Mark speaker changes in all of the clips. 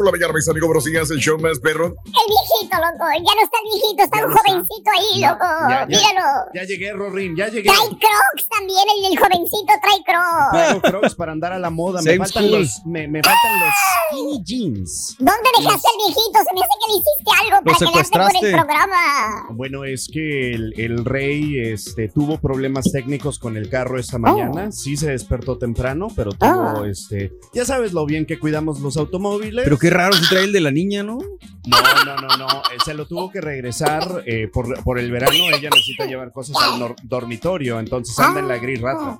Speaker 1: Por la mañana, mis amigos, días, el show más perro.
Speaker 2: El viejito, loco. Ya no está el viejito, está un jovencito ahí, loco.
Speaker 3: Ya, ya,
Speaker 2: Míralo.
Speaker 3: Ya llegué, Rorín, ya llegué.
Speaker 2: Trae crocs también, el, el jovencito trae crocs.
Speaker 3: Traigo crocs para andar a la moda. Me faltan,
Speaker 2: school.
Speaker 3: los, me, me faltan los skinny jeans.
Speaker 2: ¿Dónde dejaste al viejito? Se me hace que le hiciste algo para quedarte con el programa.
Speaker 3: Bueno, es que el, el rey este, tuvo problemas técnicos con el carro esta mañana. Sí se despertó temprano, pero tuvo, este... Ya sabes lo bien que cuidamos los automóviles.
Speaker 4: Pero qué raro si trae el de la niña, ¿no?
Speaker 3: No, no, no, no. Se lo tuvo que regresar eh, por, por el verano. Ella necesita llevar cosas al dormitorio, entonces anda en la gris rata.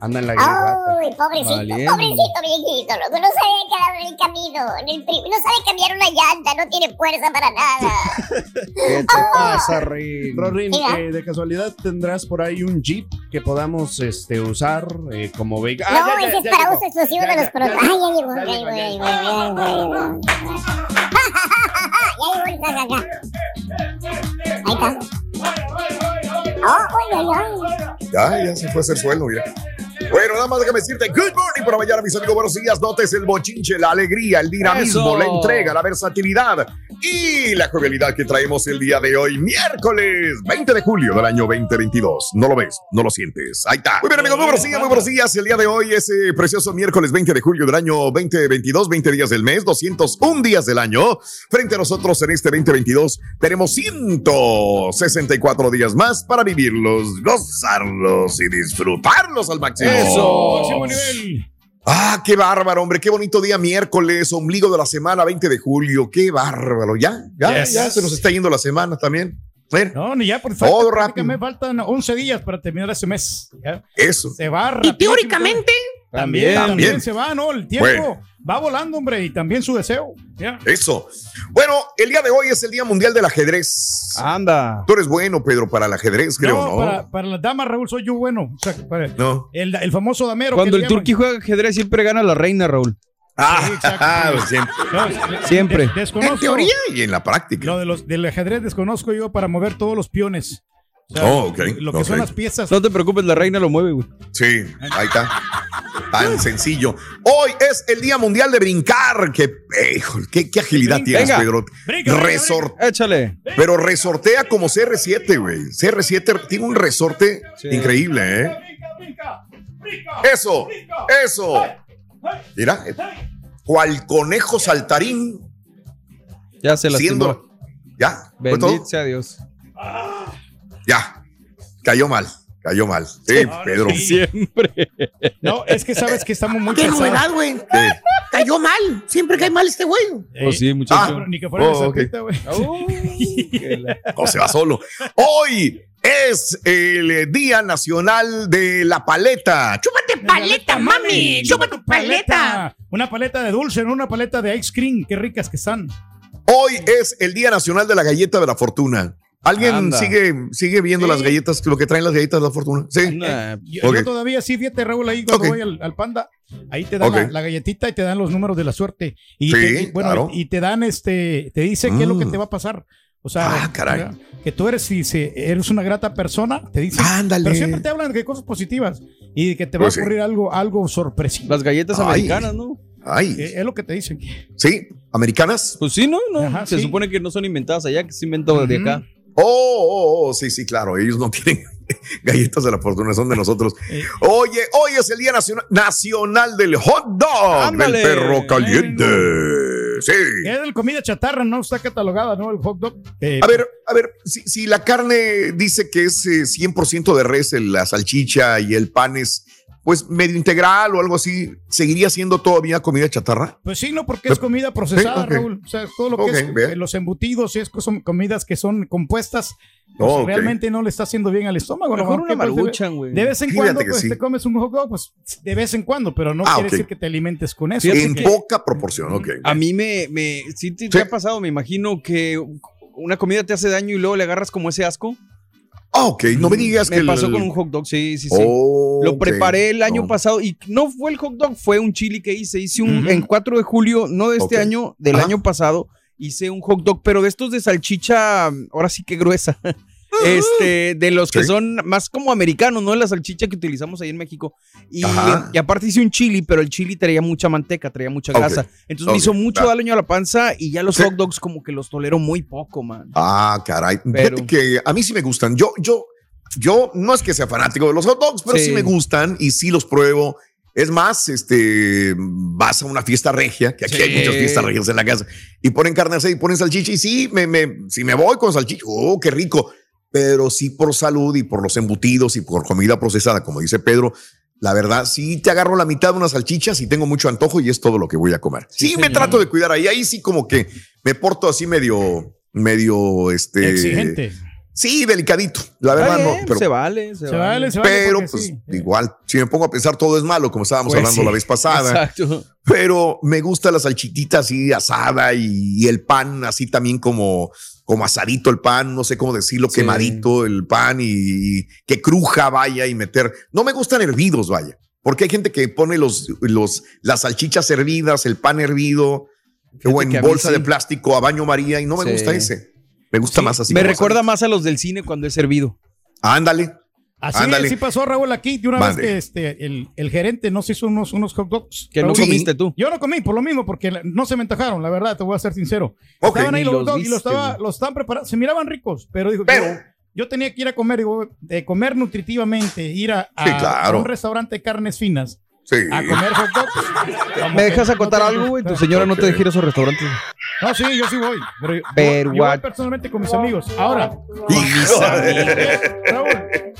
Speaker 3: Anda en la rata.
Speaker 2: Uy, pobrecito,
Speaker 3: Valiendo.
Speaker 2: pobrecito viejito, loco. No sabe quedar en el camino, en el no sabe cambiar una llanta, no tiene fuerza para nada.
Speaker 3: ¿Qué te pasa, Rorín? Rorín,
Speaker 2: Mira.
Speaker 3: eh, de casualidad tendrás por ahí un Jeep que podamos este, usar eh, como vehículo.
Speaker 2: no, ese es para uso exclusivo de los productos. Ay, ya llegó, ya
Speaker 3: ya
Speaker 2: llegó, ya llegó, ya llegó, ya llegó. Ya llegó el acá. Ahí está. Ay.
Speaker 1: Ya, ya se fue a hacer suelo, mira. Bueno, nada más déjame decirte, good morning por la mañana, mis amigos, buenos días. Notes el bochinche, la alegría, el dinamismo,
Speaker 4: Eso.
Speaker 1: la entrega, la versatilidad y la jovialidad que traemos el día de hoy, miércoles 20 de julio del año 2022. No lo ves, no lo sientes. Ahí está. Muy bien, amigos, muy buenos días, muy buenos días. El día de hoy es eh, precioso miércoles 20 de julio del año 2022, 20 días del mes, 201 días del año. Frente a nosotros en este 2022 tenemos 164 días más para vivirlos, gozarlos y disfrutarlos al máximo.
Speaker 5: Nivel.
Speaker 1: Ah, qué bárbaro, hombre, qué bonito día miércoles, ombligo de la semana 20 de julio, qué bárbaro, ya, ya,
Speaker 5: Yes.
Speaker 1: ya se nos está yendo la semana también. Bueno,
Speaker 5: No, ni ya, por
Speaker 1: Todo
Speaker 5: favor.
Speaker 1: rápido.
Speaker 5: Me faltan 11 días para terminar ese mes. ¿ya?
Speaker 1: Eso.
Speaker 5: Se va
Speaker 1: Y teóricamente,
Speaker 5: También,
Speaker 1: también.
Speaker 5: también se va, ¿no? El tiempo
Speaker 1: Bueno.
Speaker 5: va volando, hombre, y también su deseo.
Speaker 1: Eso. Bueno, el día de hoy es el Día Mundial del Ajedrez.
Speaker 4: Anda.
Speaker 1: Tú eres bueno, Pedro, para el ajedrez, creo, ¿no?
Speaker 5: No, Para, para las damas, Raúl, soy yo bueno. O sea, para-
Speaker 1: No.
Speaker 5: el, el famoso damero.
Speaker 4: Cuando
Speaker 5: que
Speaker 4: el turqui juega ajedrez siempre gana la reina, Raúl.
Speaker 1: Ah, siempre.
Speaker 5: No, es-
Speaker 4: Siempre.
Speaker 5: de- desconozco-
Speaker 1: En teoría y en la práctica.
Speaker 5: Lo de los, del ajedrez desconozco yo para mover todos los piones. O sea,
Speaker 1: Oh, ok,
Speaker 5: Lo que son las piezas.
Speaker 4: No te preocupes, la reina lo mueve, güey.
Speaker 1: Sí, ahí está. Tan sencillo. Hoy es el Día Mundial de Brincar. Que, eh, qué, qué agilidad
Speaker 4: Brinca.
Speaker 1: tienes. Pedro.
Speaker 5: Brinca, brinca,
Speaker 1: Resor-
Speaker 4: Échale.
Speaker 1: Pero resortea como CR7, güey. CR7 tiene un resorte increíble, ¿eh? Eso, eso. Mira, cual conejo saltarín
Speaker 4: Ya se la
Speaker 1: siendo, Ya.
Speaker 4: Bendito sea Dios.
Speaker 1: Ya. Cayó mal. Cayó mal. Sí, Pedro.
Speaker 4: Siempre.
Speaker 5: No, es que sabes que estamos muy
Speaker 6: ¡Qué novedad, güey! Cayó mal. Siempre cae mal este güey.
Speaker 4: Pues sí, muchacho.
Speaker 5: Ni que fuera
Speaker 1: Oh,
Speaker 5: de
Speaker 1: ok.
Speaker 5: Zapita, güey.
Speaker 1: No se va solo. Hoy es el Día Nacional de la Paleta.
Speaker 6: ¡Chúpate paleta, mami! ¡Chúpate paleta!
Speaker 5: Una paleta de dulce, no una paleta de ice cream. Qué ricas que están.
Speaker 1: Hoy es el Día Nacional de la Galleta de la Fortuna. ¿Alguien
Speaker 5: Anda.
Speaker 1: sigue, sigue viendo las galletas, lo que traen las galletas de la fortuna? Sí.
Speaker 5: Yo,
Speaker 1: Ok.
Speaker 5: yo todavía sí, fíjate, Raúl, ahí cuando
Speaker 1: Ok.
Speaker 5: voy al, al Panda, ahí te dan la, la galletita y te dan los números de la suerte. Y
Speaker 1: Sí,
Speaker 5: te, y, bueno,
Speaker 1: claro.
Speaker 5: y te dan este, te dice qué es lo que
Speaker 1: Mm.
Speaker 5: te va a pasar. O sea,
Speaker 1: Ah,
Speaker 5: que tú eres, si, si eres una grata persona, te dicen.
Speaker 1: Ándale.
Speaker 5: Pero siempre te hablan de cosas positivas y de que te va
Speaker 1: Pues
Speaker 5: a ocurrir algo, algo sorpresivo.
Speaker 4: Las galletas
Speaker 1: Ay.
Speaker 4: americanas, ¿no?
Speaker 1: Ay.
Speaker 5: Eh, es lo que te dicen.
Speaker 1: Sí, americanas.
Speaker 4: Pues sí, ¿no? no
Speaker 5: Ajá,
Speaker 4: Se
Speaker 5: sí.
Speaker 4: supone que no son inventadas allá, que se inventó de acá.
Speaker 1: Oh, oh, oh, sí, sí, claro. Ellos no tienen galletas de la fortuna, son de nosotros. Oye, hoy es el Día Nacional, nacional del Hot Dog,
Speaker 5: Ándale.
Speaker 1: del perro caliente. Sí.
Speaker 5: Es de comida chatarra, ¿no? Está catalogada, ¿no? El hot dog. Eh,
Speaker 1: A ver, a ver, si, si la carne dice que es eh, 100% de res, el- la salchicha y el pan es pues medio integral o algo así, ¿seguiría siendo todavía comida chatarra?
Speaker 5: Pues sí, no, porque es comida procesada,
Speaker 1: Sí.
Speaker 5: Raúl. O sea, todo lo que es
Speaker 1: bien.
Speaker 5: eh, los embutidos y es, son comidas que son compuestas, pues,
Speaker 1: Oh,
Speaker 5: realmente no le está haciendo bien al estómago.
Speaker 4: Mejor una maruchan, güey.
Speaker 5: De vez en
Speaker 1: Fíjate
Speaker 5: cuando, pues
Speaker 1: sí.
Speaker 5: te comes un hot dog, pues de vez en cuando, pero no
Speaker 1: Ah,
Speaker 5: quiere decir que te alimentes con eso.
Speaker 1: En poca proporción, ok.
Speaker 4: A mí me, me sí te, te ha pasado, me imagino que una comida te hace daño y luego le agarras como ese asco.
Speaker 1: Ah, ok, no me digas
Speaker 4: Me
Speaker 1: que el-
Speaker 4: pasó con un hot dog, sí, sí, sí.
Speaker 1: Oh,
Speaker 4: Lo preparé el año pasado y no fue el hot dog, fue un chili que hice. Hice un
Speaker 1: Ujú.
Speaker 4: en 4 de julio, no de este año, del
Speaker 1: Ajá.
Speaker 4: año pasado, hice un hot dog, pero de estos de salchicha, ahora sí que gruesa. Este, de los que
Speaker 1: Sí.
Speaker 4: son más como americanos, ¿no? La salchicha que utilizamos ahí en México. Y, aparte hice un chili, pero el chili traía mucha manteca, traía mucha grasa. Entonces me hizo mucho daño a la panza y ya los
Speaker 1: Sí.
Speaker 4: hot dogs como que los tolero muy poco, man.
Speaker 1: Ah, caray.
Speaker 4: Pero-
Speaker 1: que a mí sí me gustan. Yo, yo, yo no es que sea fanático de los hot dogs, pero sí,
Speaker 4: Sí.
Speaker 1: me gustan y sí los pruebo. Es más, este, vas a una fiesta regia, que aquí
Speaker 4: Sí.
Speaker 1: hay muchas fiestas regias en la casa, y ponen carne asada y ponen salchicha, y sí, me, me, si me voy con salchicha, oh, qué rico. Pero sí por salud y por los embutidos y por comida procesada, como dice Pedro, la verdad, sí te agarro la mitad de unas salchichas y tengo mucho antojo y es todo lo que voy a comer. Sí, me trato de cuidar ahí, ahí sí como que me porto así medio, medio, este...
Speaker 5: Exigente.
Speaker 1: Sí, delicadito, la verdad no. Pero,
Speaker 4: se vale, se,
Speaker 5: Se vale, se vale.
Speaker 1: pero pues
Speaker 5: sí.
Speaker 1: igual, si me pongo a pensar todo es malo, como estábamos
Speaker 4: Pues
Speaker 1: hablando
Speaker 4: sí,
Speaker 1: la vez pasada.
Speaker 4: Exacto.
Speaker 1: Pero me gusta la salchichita así asada y, y el pan así también como, como asadito el pan, no sé cómo decirlo,
Speaker 4: Sí.
Speaker 1: quemadito el pan y, y que cruja vaya y meter. No me gustan hervidos, vaya, porque hay gente que pone los, los, las salchichas hervidas, el pan hervido o en bolsa
Speaker 4: sí.
Speaker 1: de plástico a baño María y no me
Speaker 4: Sí.
Speaker 1: gusta ese. Me gusta más así.
Speaker 4: Me recuerda más a los del cine cuando es servido.
Speaker 1: asado. Ándale.
Speaker 5: Así,
Speaker 1: Ándale.
Speaker 5: así pasó Raúl aquí, de una
Speaker 1: Mande.
Speaker 5: vez que este, el, el gerente nos hizo unos, unos hot dogs.
Speaker 4: Que no
Speaker 5: Raúl.
Speaker 4: comiste tú.
Speaker 5: Yo no comí por lo mismo, porque no se me antojaron, la verdad, te voy a ser sincero.
Speaker 1: Ok.
Speaker 5: Estaban ahí los
Speaker 4: los
Speaker 5: hot dogs y
Speaker 4: viste,
Speaker 5: los, estaba, los estaban preparados, se miraban ricos, pero dijo,
Speaker 1: Pero-
Speaker 5: yo, yo tenía que ir a comer, digo, de comer nutritivamente, ir a, a-
Speaker 1: Sí, claro.
Speaker 5: a un restaurante de carnes finas
Speaker 1: Sí.
Speaker 5: a comer hot dogs.
Speaker 4: ¿Me dejas
Speaker 5: no
Speaker 4: acotar
Speaker 5: tengo-
Speaker 4: algo, güey? Tu señora no te deja ir a esos restaurantes.
Speaker 5: No, sí, yo sí voy. Pero, yo-
Speaker 4: Pero
Speaker 5: yo, voy
Speaker 4: what-
Speaker 5: personalmente con mis amigos. Ahora,
Speaker 1: Hijo.
Speaker 5: Raúl,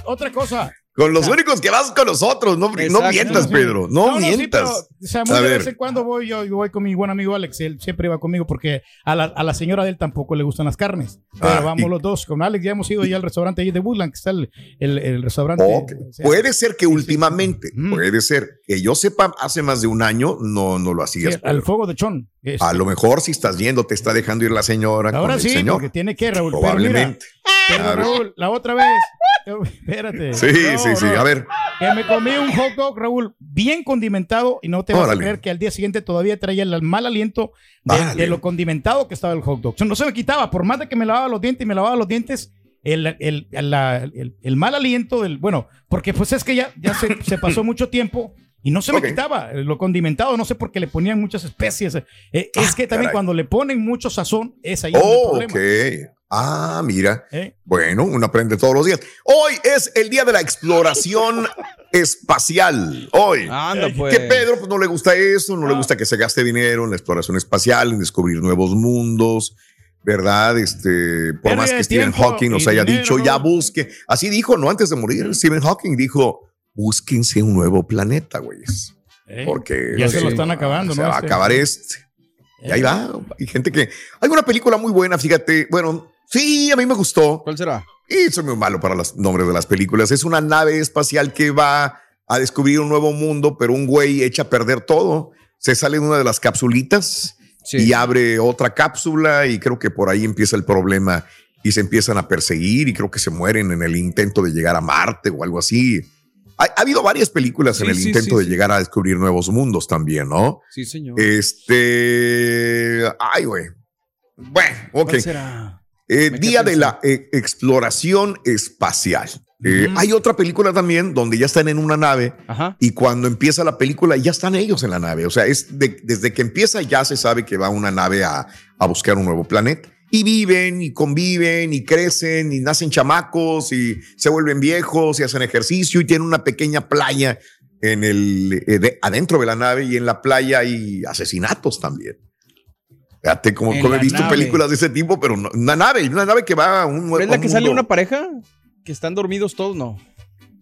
Speaker 5: otra cosa.
Speaker 1: Con los únicos que vas con nosotros, no, mientas,
Speaker 5: Sí.
Speaker 1: Pedro, no,
Speaker 5: sí,
Speaker 1: mientas.
Speaker 5: pero, o sea,
Speaker 1: A
Speaker 5: muy de
Speaker 1: ver.
Speaker 5: vez en cuando voy yo, yo voy con mi buen amigo Alex, él siempre iba conmigo porque a la, a la señora de él tampoco le gustan las carnes. Pero
Speaker 1: Ah,
Speaker 5: vamos
Speaker 1: y-
Speaker 5: los dos. Con Alex ya hemos ido ya al restaurante ahí de Woodland, que está el, el, el restaurante.
Speaker 1: Ok.
Speaker 5: o sea,
Speaker 1: Puede ser que últimamente, puede ser que yo sepa, hace más de un año no, no lo
Speaker 5: sí,
Speaker 1: hacías.
Speaker 5: al
Speaker 1: Pedro.
Speaker 5: fuego de Chon. Este,
Speaker 1: A lo mejor si estás yendo, te está dejando ir la señora. con
Speaker 5: Ahora
Speaker 1: el
Speaker 5: sí,
Speaker 1: señor.
Speaker 5: porque tiene que, Raúl. Mira,
Speaker 1: Probablemente.
Speaker 5: Pero. Raúl, la otra vez. Espérate.
Speaker 1: Sí,
Speaker 5: No,
Speaker 1: sí, sí.
Speaker 5: no.
Speaker 1: A ver,
Speaker 5: Que me comí un hot dog, Raúl, bien condimentado y no te vas
Speaker 1: Órale.
Speaker 5: a creer que al día siguiente todavía traía el mal aliento de, lo condimentado que estaba el hot dog. O sea, no se me quitaba, por más de que me lavaba los dientes y me lavaba los dientes, el, el, la- el- el mal aliento del, bueno, porque pues es que ya, ya se, se pasó mucho tiempo y no se me quitaba eh, lo condimentado, no sé por qué le ponían muchas especies. Eh, es
Speaker 1: Ah,
Speaker 5: que también
Speaker 1: caray.
Speaker 5: cuando le ponen mucho sazón, es ahí donde el
Speaker 1: oh,
Speaker 5: problema.
Speaker 1: Ah, mira.
Speaker 5: ¿eh?
Speaker 1: Bueno, uno aprende todos los días. Hoy es el día de la exploración espacial. Hoy.
Speaker 4: Anda, pues.
Speaker 1: Que Pedro pues, no le gusta eso, no le gusta que se gaste dinero en la exploración espacial, en descubrir nuevos mundos. ¿verdad? Este, por más que Stephen Hawking nos haya
Speaker 5: dinero.
Speaker 1: dicho, ya busque. Así dijo, ¿no? Antes de morir, Stephen Hawking dijo, búsquense un nuevo planeta, güeyes.
Speaker 5: Eh,
Speaker 1: Porque
Speaker 5: ya se lo están acabando,
Speaker 1: se
Speaker 5: ¿no?
Speaker 1: va a
Speaker 5: Este.
Speaker 1: acabar este. Y ahí va. Hay gente que. Hay una película muy buena, fíjate. Bueno, sí, a mí me gustó.
Speaker 4: ¿Cuál será?
Speaker 1: Y soy muy malo para los nombres de las películas. Es una nave espacial que va a descubrir un nuevo mundo, pero un güey echa a perder todo. Se sale de una de las capsulitas y abre otra cápsula y creo que por ahí empieza el problema y se empiezan a perseguir y creo que se mueren en el intento de llegar a Marte o algo así. Ha, ha habido varias películas en el
Speaker 4: sí,
Speaker 1: intento de llegar a descubrir nuevos mundos también, ¿no?
Speaker 4: Sí, señor.
Speaker 1: Este. Ay, güey. Bueno, ok.
Speaker 4: ¿Cuál será?
Speaker 1: Eh, Día de la eh, Exploración Espacial. Eh, Hay otra película también donde ya están en una nave y cuando empieza la película ya están ellos en la nave. O sea, es de- desde que empieza ya se sabe que va una nave a, a buscar un nuevo planeta. Y viven y conviven y crecen y nacen chamacos y se vuelven viejos y hacen ejercicio y tienen una pequeña playa en el, de- adentro de la nave y en la playa hay asesinatos también. Fíjate como, como he visto
Speaker 4: nave.
Speaker 1: películas de ese tipo, pero no- una nave, una nave que va a un
Speaker 4: ¿Es la que sale una pareja? ¿Que están dormidos todos? No.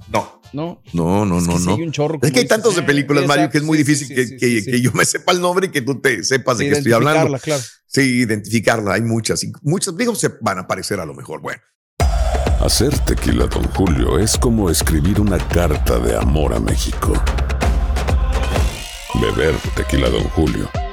Speaker 1: No.
Speaker 4: No.
Speaker 1: No, no,
Speaker 4: Es que
Speaker 1: no, no.
Speaker 4: hay un chorro,
Speaker 1: es que hay tantos de películas, Mario, que es muy
Speaker 4: sí,
Speaker 1: difícil
Speaker 4: sí,
Speaker 1: que,
Speaker 4: sí,
Speaker 1: que-
Speaker 4: sí, sí.
Speaker 1: que yo me sepa el nombre y que tú te sepas de
Speaker 4: Sí,
Speaker 1: qué estoy hablando.
Speaker 4: identificarla, claro.
Speaker 1: Sí, identificarla. Hay muchas. y muchas, digo, se van a aparecer a lo mejor. Bueno.
Speaker 7: Hacer tequila, Don Julio, es como escribir una carta de amor a México. Beber tequila, Don Julio,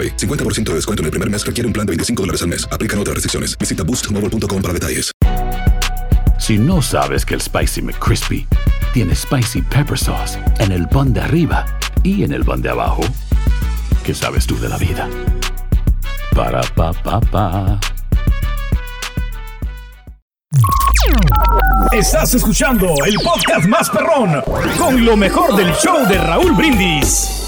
Speaker 8: AroPay. 50% de descuento en el primer mes requiere un plan de 25 dólares al mes. Aplican otras restricciones. Visita boostmobile.com para detalles.
Speaker 9: Si no sabes que el Spicy McCrispy tiene Spicy Pepper Sauce en el pan de arriba y en el pan de abajo, ¿qué sabes tú de la vida? Para, pa, pa, pa.
Speaker 5: Estás escuchando el podcast más perrón con lo mejor del show de Raúl Brindis.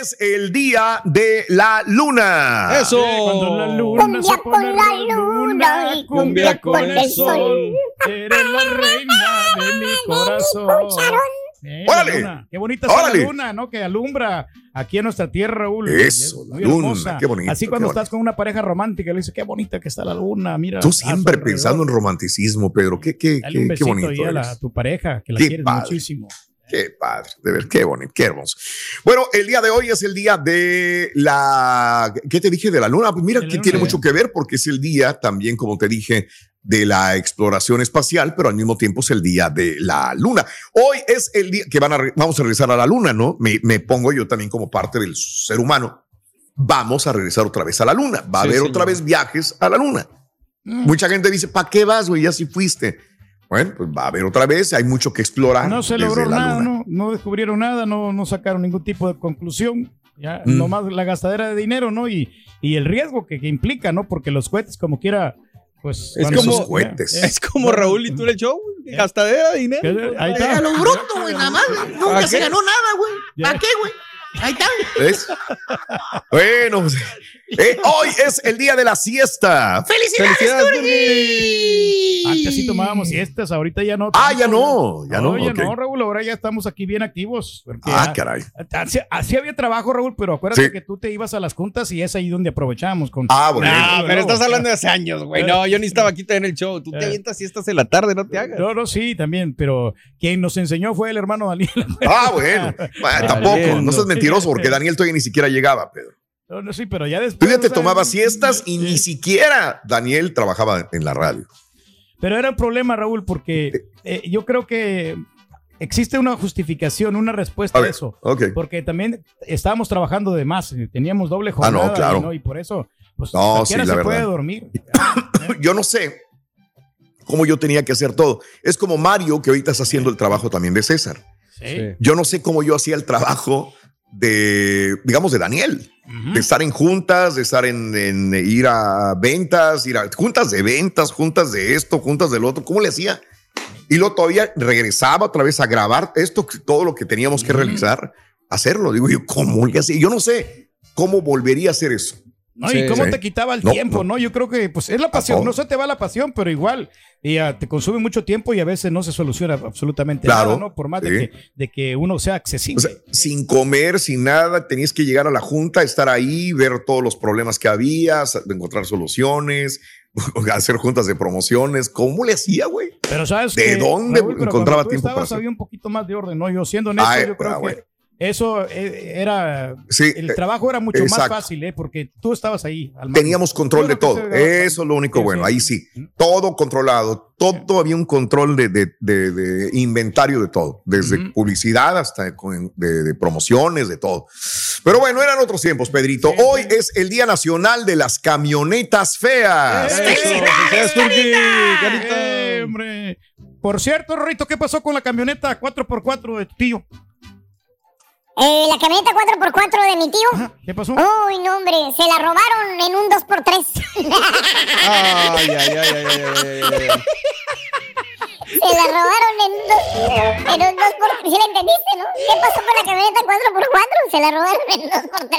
Speaker 1: Es el día de la luna.
Speaker 4: Eso.
Speaker 5: Cuando la luna
Speaker 2: Cumbia
Speaker 5: se
Speaker 2: con la luna y cumbia con el sol.
Speaker 5: Eres la reina de mi corazón. Eh, la
Speaker 1: ¡Órale!
Speaker 5: luna. Qué bonita es la luna, ¿no? Que alumbra aquí en nuestra tierra, Raúl.
Speaker 1: Eso, la luna,
Speaker 5: hermosa.
Speaker 1: qué bonito,
Speaker 5: Así
Speaker 1: qué
Speaker 5: cuando
Speaker 1: bonito.
Speaker 5: estás con una pareja romántica, le dices, qué bonita que está la luna, mira.
Speaker 1: Tú siempre pensando en romanticismo, Pedro. Qué, qué,
Speaker 5: Dale un
Speaker 1: qué, qué bonito.
Speaker 5: ahí a, la-
Speaker 1: eres.
Speaker 5: a tu pareja, que la
Speaker 1: Qué
Speaker 5: quieres
Speaker 1: padre.
Speaker 5: muchísimo.
Speaker 1: Qué padre, de ver, qué bonito, qué hermoso. Bueno, el día de hoy es el día de la, ¿qué te dije? De la luna. Pues mira, que tiene mucho que ver porque es el día también, como te dije, de la exploración espacial, pero al mismo tiempo es el día de la luna. Hoy es el día que van a, vamos a regresar a la luna, ¿no? Me, me pongo yo también como parte del ser humano. Vamos a regresar otra vez a la luna. Va a
Speaker 4: Sí,
Speaker 1: haber
Speaker 4: señor.
Speaker 1: otra vez viajes a la luna.
Speaker 5: Mm.
Speaker 1: Mucha gente dice, ¿para qué vas, güey? Ya si fuiste. Bueno, pues va a haber otra vez. Hay mucho que explorar.
Speaker 5: No se
Speaker 1: desde
Speaker 5: logró
Speaker 1: la
Speaker 5: nada,
Speaker 1: luna.
Speaker 5: no, no descubrieron nada, no, no sacaron ningún tipo de conclusión. Ya,
Speaker 1: Mm.
Speaker 5: nomás la gastadera de dinero, ¿no? Y, y el riesgo que, que implica, ¿no? Porque los cohetes, como quiera, pues.
Speaker 4: Es como,
Speaker 1: Esos cohetes.
Speaker 4: es como Raúl y tú en el show, güey, gastadera de dinero.
Speaker 5: Ahí está.
Speaker 6: A lo bruto, güey, nada más. Nunca
Speaker 4: ¿A
Speaker 6: se ganó nada, güey. ¿Para qué, güey? Ahí está.
Speaker 1: ¿Ves? bueno, pues, eh, hoy es el día de la siesta.
Speaker 6: ¡Felicidades,
Speaker 4: Felicidades,
Speaker 6: Turgi!
Speaker 5: Antes sí tomábamos siestas, ahorita ya no.
Speaker 1: Ah, ya no, ya no,
Speaker 5: ya
Speaker 1: ok.
Speaker 5: no, Raúl, ahora ya estamos aquí bien activos.
Speaker 1: Ah,
Speaker 5: ya-
Speaker 1: caray.
Speaker 5: Así, así había trabajo, Raúl, pero acuérdate
Speaker 1: Sí.
Speaker 5: que tú te ibas a las juntas y es ahí donde aprovechamos. Con,
Speaker 1: Ah, bueno.
Speaker 4: No, pero estás hablando de hace años, güey. No, yo ni estaba aquí en el show. Tú te
Speaker 5: Eh.
Speaker 4: avientas siestas en la tarde, no te hagas.
Speaker 5: No, no, sí, también, pero quien nos enseñó fue el hermano Daniel.
Speaker 1: Ah, bueno. Bueno, tampoco. No seas mentiroso porque Daniel todavía ni siquiera llegaba, Pedro.
Speaker 5: No, no, sí, pero ya
Speaker 1: Tú
Speaker 5: después.
Speaker 1: ya te
Speaker 5: o sea,
Speaker 1: tomabas siestas y
Speaker 5: sí.
Speaker 1: ni siquiera Daniel trabajaba en la radio.
Speaker 5: Pero era un problema, Raúl, porque eh, yo creo que existe una justificación, una respuesta
Speaker 1: A
Speaker 5: eso.
Speaker 1: ok.
Speaker 5: Porque también estábamos trabajando de más, eh, teníamos doble jornada.
Speaker 1: Ah, no, claro.
Speaker 5: ¿no? Y por eso, pues,
Speaker 1: No, sí, la
Speaker 5: se puede dormir.
Speaker 1: yo no sé cómo yo tenía que hacer todo. Es como Mario, que ahorita está haciendo el trabajo también de César.
Speaker 5: Sí.
Speaker 1: Yo no sé cómo yo hacía el trabajo de, digamos, de Daniel. De estar en juntas, de estar en, en ir a ventas, ir a juntas de ventas, juntas de esto, juntas del otro. ¿Cómo le hacía? Y luego todavía regresaba otra vez a grabar esto, todo lo que teníamos que realizar, hacerlo. Digo yo, ¿cómo le hacía? Yo no sé cómo volvería a hacer eso.
Speaker 5: ¿No? y cómo
Speaker 1: Sí.
Speaker 5: te quitaba el
Speaker 1: No,
Speaker 5: tiempo, no. Yo creo que pues es la pasión,
Speaker 1: todo.
Speaker 5: no se te va la pasión, pero igual y, ah, te consume mucho tiempo y a veces no se soluciona absolutamente
Speaker 1: Claro,
Speaker 5: nada, ¿no? Por más
Speaker 1: sí.
Speaker 5: de, que, de que uno sea accesible.
Speaker 1: O sea, sin comer, sin nada, tenías que llegar a la junta, estar ahí, ver todos los problemas que había, encontrar soluciones, hacer juntas de promociones. ¿Cómo le hacía, güey?
Speaker 5: Pero sabes
Speaker 1: ¿De
Speaker 5: que,
Speaker 1: dónde
Speaker 5: Raúl,
Speaker 1: encontraba tiempo para
Speaker 5: estabas,
Speaker 1: hacer?
Speaker 5: había un poquito más de orden, ¿no? Yo siendo honesto,
Speaker 1: Ay,
Speaker 5: yo creo
Speaker 1: ah,
Speaker 5: que
Speaker 1: bueno.
Speaker 5: Eso eh, era
Speaker 1: Sí,
Speaker 5: el
Speaker 1: eh,
Speaker 5: trabajo era mucho más fácil, ¿eh? Porque tú estabas ahí. al.
Speaker 1: Teníamos control de todo. Eso es lo único
Speaker 5: Sí,
Speaker 1: bueno.
Speaker 5: sí.
Speaker 1: Ahí sí. Todo controlado. Todo había un control de, de- de- de inventario de todo. Desde publicidad hasta de, de promociones, de todo. Pero bueno, eran otros tiempos, Pedrito. Hoy es el Día Nacional de las Camionetas Feas.
Speaker 5: Eh, hombre. Por cierto, Rorito, ¿qué pasó con la camioneta 4x4 de tu tío?
Speaker 2: Eh, la camioneta 4x4 de mi tío.
Speaker 5: ¿Qué pasó?
Speaker 2: Uy, no, hombre, se la robaron en un 2x3.
Speaker 4: Ay, ay, ay, ay, ay, ay, ay, ay.
Speaker 2: Se la robaron en un, dos, en un 2x3. ¿Sí la entendiste, no? ¿Qué pasó con la camioneta 4x4? Se la robaron en un 2x3.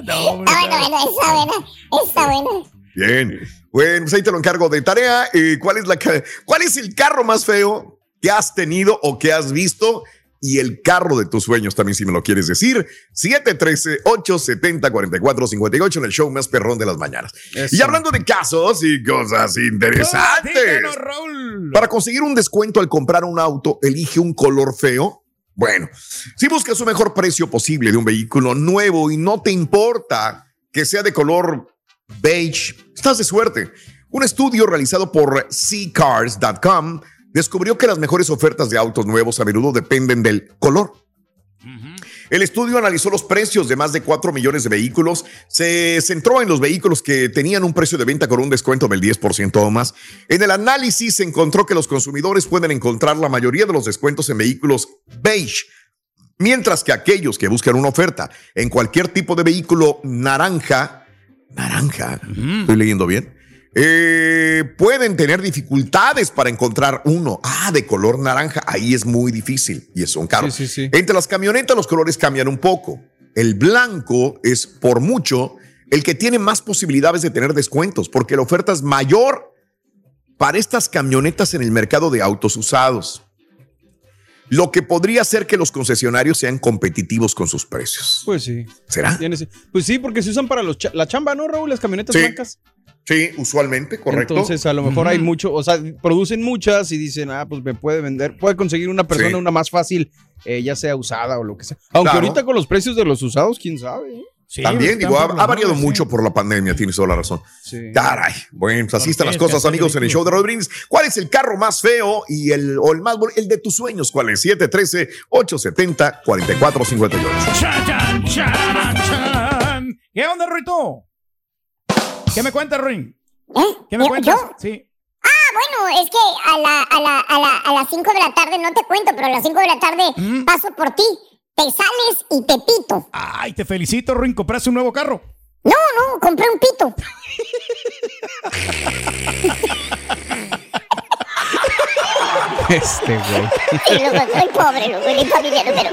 Speaker 2: Está bueno, bueno, está buena. Está buena.
Speaker 1: Bien. Bueno, pues ahí te lo encargo de tarea. Eh, ¿cuál, es la, ¿Cuál es el carro más feo que has tenido o que has visto? Y el carro de tus sueños también, si me lo quieres decir. 713-870-4458 en el show más perrón de las mañanas. Y hablando de casos y cosas interesantes.
Speaker 5: Platícanos, Raúl.
Speaker 1: Para conseguir un descuento al comprar un auto, elige un color feo. Bueno, si buscas un mejor precio posible de un vehículo nuevo y no te importa que sea de color beige, estás de suerte. Un estudio realizado por ccars.com descubrió que las mejores ofertas de autos nuevos a menudo dependen del color. El estudio analizó los precios de más de 4 millones de vehículos. Se centró en los vehículos que tenían un precio de venta con un descuento del 10% o más. En el análisis se encontró que los consumidores pueden encontrar la mayoría de los descuentos en vehículos beige, mientras que aquellos que buscan una oferta en cualquier tipo de vehículo naranja, naranja, estoy leyendo bien, eh, pueden tener dificultades para encontrar uno. Ah, de color naranja. Ahí es muy difícil y son caros. Entre las camionetas los colores cambian un poco. El blanco es por mucho el que tiene más posibilidades de tener descuentos porque la oferta es mayor para estas camionetas en el mercado de autos usados. Lo que podría hacer que los concesionarios sean competitivos con sus precios.
Speaker 4: Pues sí.
Speaker 1: ¿Será?
Speaker 4: Pues sí, porque se usan para los cha- la chamba, ¿no, Raúl? Las camionetas
Speaker 1: Sí.
Speaker 4: blancas.
Speaker 1: Sí, usualmente, correcto.
Speaker 4: Entonces, a lo mejor hay mucho, o sea, producen muchas y dicen, ah, pues me puede vender, puede conseguir una persona
Speaker 1: Sí.
Speaker 4: una más fácil, eh, ya sea usada o lo que sea. Aunque
Speaker 1: Claro.
Speaker 4: ahorita con los precios de los usados, quién sabe. ¿eh?
Speaker 1: También, digo, ha, ha variado mucho por la pandemia, tienes toda la razón. Caray, bueno, pues así están las cosas, amigos, en el show de Brindis. ¿Cuál es el carro más feo y el, o el más el de tus sueños? ¿Cuál es? 713-870-4458.
Speaker 5: Chan, chan, chan, chan. ¿Qué onda, Ruito? ¿Qué me cuentas, Ruin? ¿Qué me
Speaker 2: ¿Yo-
Speaker 5: cuentas?
Speaker 2: yo?
Speaker 5: Sí.
Speaker 2: Ah, bueno, es que a, la, a, la, a, la, a las 5 de la tarde, no te cuento, pero a las 5 de la tarde paso por ti, te sales y te pito.
Speaker 5: Ay, te felicito, Ruin. ¿Compraste un nuevo carro?
Speaker 2: No, no, compré un pito.
Speaker 4: Este güey.
Speaker 2: Sí, loco, soy pobre, loco, ni familia, no, pero...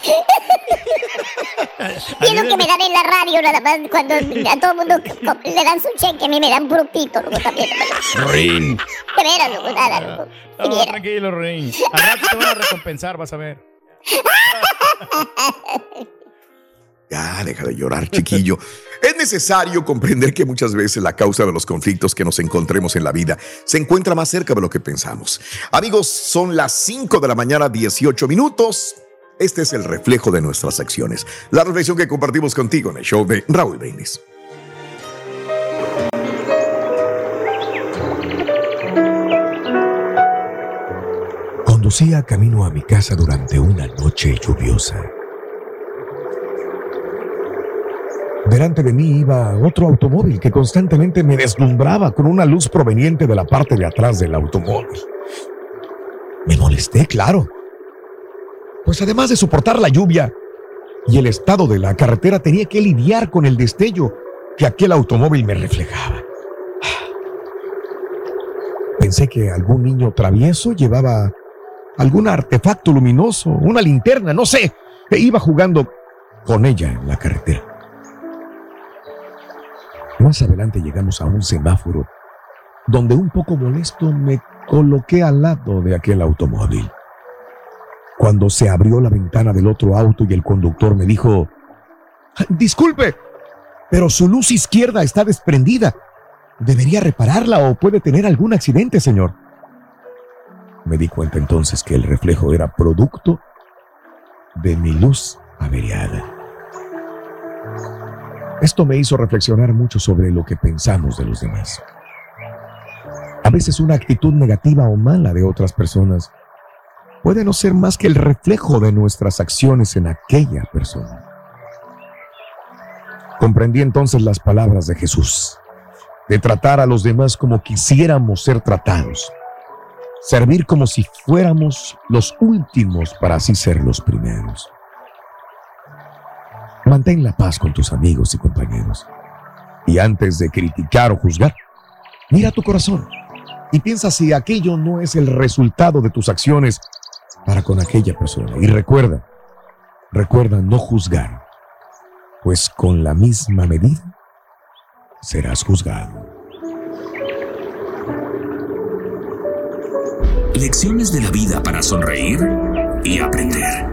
Speaker 2: Y es lo que me dan en la radio, nada más, cuando a todo el mundo le dan su cheque, a mí me dan puro pito, loco, también.
Speaker 5: Rin.
Speaker 2: De veras, loco, nada, loco.
Speaker 5: No, tranquilo, Ruin. Al rato te van a recompensar, vas a ver.
Speaker 1: Ya, deja de llorar, chiquillo. es necesario comprender que muchas veces la causa de los conflictos que nos encontremos en la vida se encuentra más cerca de lo que pensamos. Amigos, son las 5 de la mañana, 18 minutos. Este es el reflejo de nuestras acciones. La reflexión que compartimos contigo en el show de Raúl Brindis. Conducía camino a mi casa durante una noche lluviosa. Delante de mí iba otro automóvil que constantemente me deslumbraba con una luz proveniente de la parte de atrás del automóvil. Me molesté, claro, pues además de soportar la lluvia y el estado de la carretera, tenía que lidiar con el destello que aquel automóvil me reflejaba. Pensé que algún niño travieso llevaba algún artefacto luminoso, una linterna, no sé, e iba jugando con ella en la carretera. Más adelante llegamos a un semáforo donde un poco molesto me coloqué al lado de aquel automóvil. Cuando se abrió la ventana del otro auto y el conductor me dijo, disculpe, pero su luz izquierda está desprendida. Debería repararla o puede tener algún accidente, señor. Me di cuenta entonces que el reflejo era producto de mi luz averiada. Esto me hizo reflexionar mucho sobre lo que pensamos de los demás. A veces una actitud negativa o mala de otras personas puede no ser más que el reflejo de nuestras acciones en aquella persona. Comprendí entonces las palabras de Jesús, de tratar a los demás como quisiéramos ser tratados, servir como si fuéramos los últimos para así ser los primeros. Mantén la paz con tus amigos y compañeros. Y antes de criticar o juzgar, mira tu corazón y piensa si aquello no es el resultado de tus acciones para con aquella persona. Y recuerda, recuerda no juzgar, pues con la misma medida serás juzgado.
Speaker 10: Lecciones de la vida para sonreír y aprender.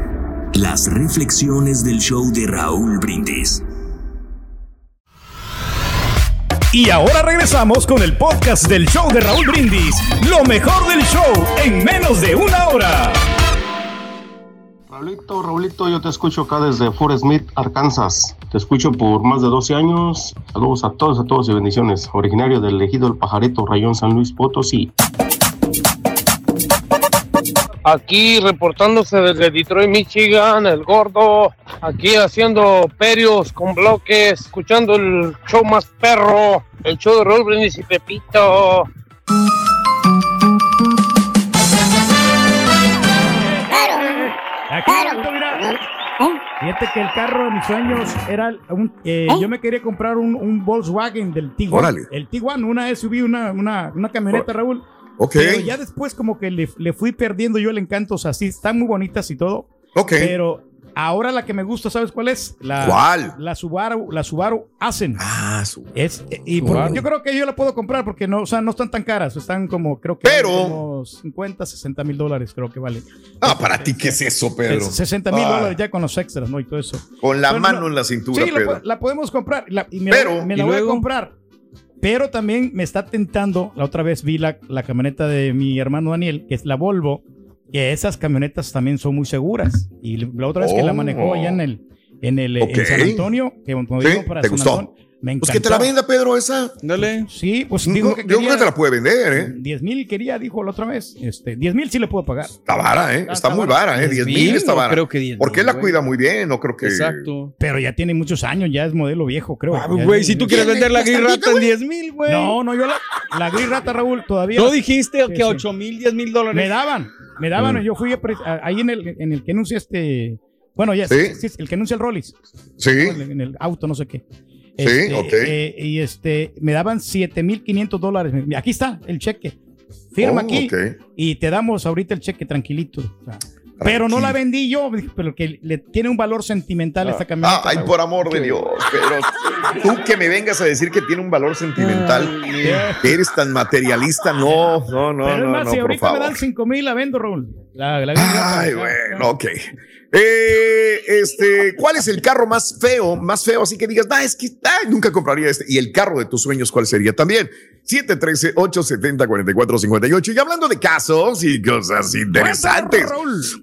Speaker 10: Las reflexiones del show de Raúl Brindis.
Speaker 5: Y ahora regresamos con el podcast del show de Raúl Brindis. Lo mejor del show en menos de una hora.
Speaker 11: Raulito, Raulito, yo te escucho acá desde Fort Smith, Arkansas. Te escucho por más de 12 años. Saludos a todos, a todos y bendiciones. Originario del ejido El Pajarito, Rayón San Luis Potosí.
Speaker 12: Aquí reportándose desde Detroit, Michigan, el gordo. Aquí haciendo perios con bloques, escuchando el show más perro, el show de Raúl Brindis y Pepito.
Speaker 5: Fíjate que el carro de mis sueños era un. eh, Yo me quería comprar un, un Volkswagen del Tiguan.
Speaker 13: Órale.
Speaker 5: El Tiguan, una SUV, una, una, una camioneta, Raúl.
Speaker 13: Ok.
Speaker 5: Pero ya después, como que le, le fui perdiendo yo el encanto. O sea, sí, están muy bonitas y todo.
Speaker 13: Ok.
Speaker 5: Pero ahora la que me gusta, ¿sabes cuál es? La,
Speaker 13: ¿Cuál?
Speaker 5: La Subaru, la Subaru Ascent.
Speaker 13: Ah,
Speaker 5: Es, y por-
Speaker 13: Subaru.
Speaker 5: yo creo que yo la puedo comprar porque no, o sea, no están tan caras. Están como, creo que
Speaker 13: Pero-
Speaker 5: como 50, 60 mil dólares, creo que vale.
Speaker 13: Ah, para ti, ¿qué es eso, Pedro?
Speaker 5: Es 60 mil
Speaker 13: Ah,
Speaker 5: dólares ya con los extras, ¿no? Y todo eso.
Speaker 13: Con la
Speaker 5: Pero
Speaker 13: mano
Speaker 5: no-
Speaker 13: en la cintura,
Speaker 5: Sí, la,
Speaker 13: Pedro.
Speaker 5: po- la podemos comprar. la- y me
Speaker 13: Pero-
Speaker 5: la, me
Speaker 13: ¿y
Speaker 5: la voy a comprar. Pero también me está tentando. La otra vez vi la, la camioneta de mi hermano Daniel, que es la Volvo. Que esas camionetas también son muy seguras. Y la otra vez que la
Speaker 13: Oh.
Speaker 5: manejó allá en el, en el
Speaker 13: Ok.
Speaker 5: en San Antonio, que cuando
Speaker 13: Sí,
Speaker 5: para
Speaker 13: ¿te
Speaker 5: San
Speaker 13: gustó?
Speaker 5: Antonio, me
Speaker 13: Pues
Speaker 5: encantó.
Speaker 13: que te la venda, Pedro, esa.
Speaker 4: Dale.
Speaker 5: Sí, pues
Speaker 13: No,
Speaker 5: dijo que
Speaker 13: yo creo que te la puede vender, ¿eh?
Speaker 5: 10 mil quería, dijo la otra vez. Este, 10 mil sí le puedo pagar.
Speaker 13: Está vara, ¿eh? Está, muy vara, ¿eh? 10 mil está
Speaker 5: no
Speaker 13: vara.
Speaker 5: creo que 10,000,
Speaker 13: Porque él la cuida muy bien, no creo que.
Speaker 5: Pero ya tiene muchos años, ya es modelo viejo, creo.
Speaker 4: Ah, güey, si tú quieres vender la gris rata en 10 mil, güey.
Speaker 5: No, no, yo la, la gris rata, Raúl, todavía.
Speaker 4: No dijiste
Speaker 5: Sí,
Speaker 4: que
Speaker 5: sí.
Speaker 4: 8 mil, 10 mil dólares.
Speaker 5: Me daban, me daban.
Speaker 4: Mm.
Speaker 5: Yo fui a ahí en el, en el que anuncia este. Bueno, ya,
Speaker 13: Sí.
Speaker 5: sí, sí, el que anuncia el Rollis.
Speaker 13: Sí.
Speaker 5: En el auto, no sé qué.
Speaker 13: Sí,
Speaker 5: Este,
Speaker 13: ok.
Speaker 5: eh, y este, me daban 7,500 dólares. Aquí está el cheque. Firma
Speaker 13: Oh,
Speaker 5: aquí
Speaker 13: ok.
Speaker 5: y te damos ahorita el cheque tranquilito. O sea, pero no la vendí yo, pero que le tiene un valor sentimental esta camioneta.
Speaker 13: Ah, ay, por amor de Dios, Pedro. Tú que me vengas a decir que tiene un valor sentimental, que eres tan materialista, no, no, no,
Speaker 5: Pero es
Speaker 13: no,
Speaker 5: más,
Speaker 13: no,
Speaker 5: si ahorita me
Speaker 13: favor.
Speaker 5: dan 5 mil, la vendo, Raúl. La, la
Speaker 13: Ay, bueno, ok.
Speaker 1: Eh, este, ¿cuál es el carro más feo? Más feo, así que digas, ah, es que nunca compraría este. Y el carro de tus sueños, ¿cuál sería también? 713-870-4458. Y hablando de casos y cosas interesantes,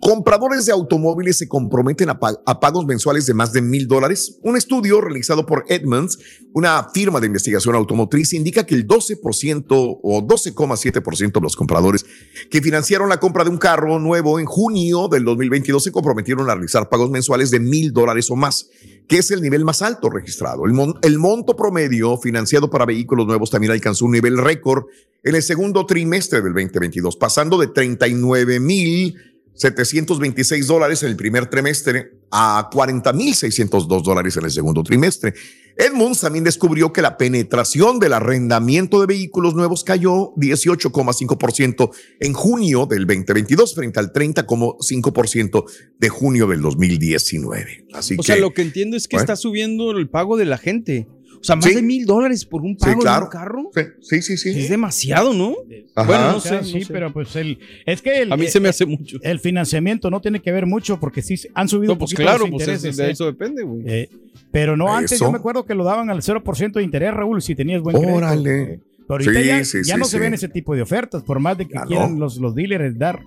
Speaker 1: compradores de automóviles se comprometen a, a pagos mensuales de más de mil dólares. Un estudio realizado por Edmunds, una firma de investigación automotriz, indica que el 12% o 12,7% de los compradores que financiaron la compra de un carro nuevo en junio del 2022 se comprometieron a realizar pagos mensuales de mil dólares o más, que es el nivel más alto registrado. El, el monto promedio financiado para vehículos nuevos también alcanzó un nivel récord en el segundo trimestre del 2022, pasando de 39 mil 726 dólares en el primer trimestre a 40.602 dólares en el segundo trimestre. Edmunds también descubrió que la penetración del arrendamiento de vehículos nuevos cayó 18,5% en junio del 2022 frente al 30,5% de junio del 2019. Así
Speaker 4: O
Speaker 1: que,
Speaker 4: sea, lo que entiendo es que
Speaker 1: Bueno.
Speaker 4: está subiendo el pago de la gente. O sea, más
Speaker 1: Sí.
Speaker 4: de mil dólares por un pago
Speaker 1: claro.
Speaker 4: de un carro.
Speaker 1: Sí, sí, sí.
Speaker 4: Es demasiado, ¿no?
Speaker 1: Ajá.
Speaker 4: Bueno, no sé.
Speaker 5: sí,
Speaker 4: no sé.
Speaker 5: pero pues el, es que el,
Speaker 4: A mí se me hace mucho.
Speaker 5: El financiamiento no tiene que ver mucho porque sí han subido
Speaker 4: No,
Speaker 5: un
Speaker 4: pues
Speaker 5: poquito
Speaker 4: claro,
Speaker 5: los
Speaker 4: pues
Speaker 5: intereses.
Speaker 4: es- de
Speaker 5: ¿eh?
Speaker 4: eso depende, güey.
Speaker 5: Eh, pero no antes,
Speaker 1: Eso.
Speaker 5: yo me acuerdo que lo daban al 0% de interés, Raúl, si tenías buen crédito.
Speaker 1: Órale.
Speaker 5: Eh, Pero ahorita
Speaker 1: Sí,
Speaker 5: ya,
Speaker 1: sí,
Speaker 5: ya
Speaker 1: sí,
Speaker 5: no se ven ese tipo de ofertas, por más de que
Speaker 1: Ya
Speaker 5: quieran
Speaker 1: no.
Speaker 5: los, los dealers dar.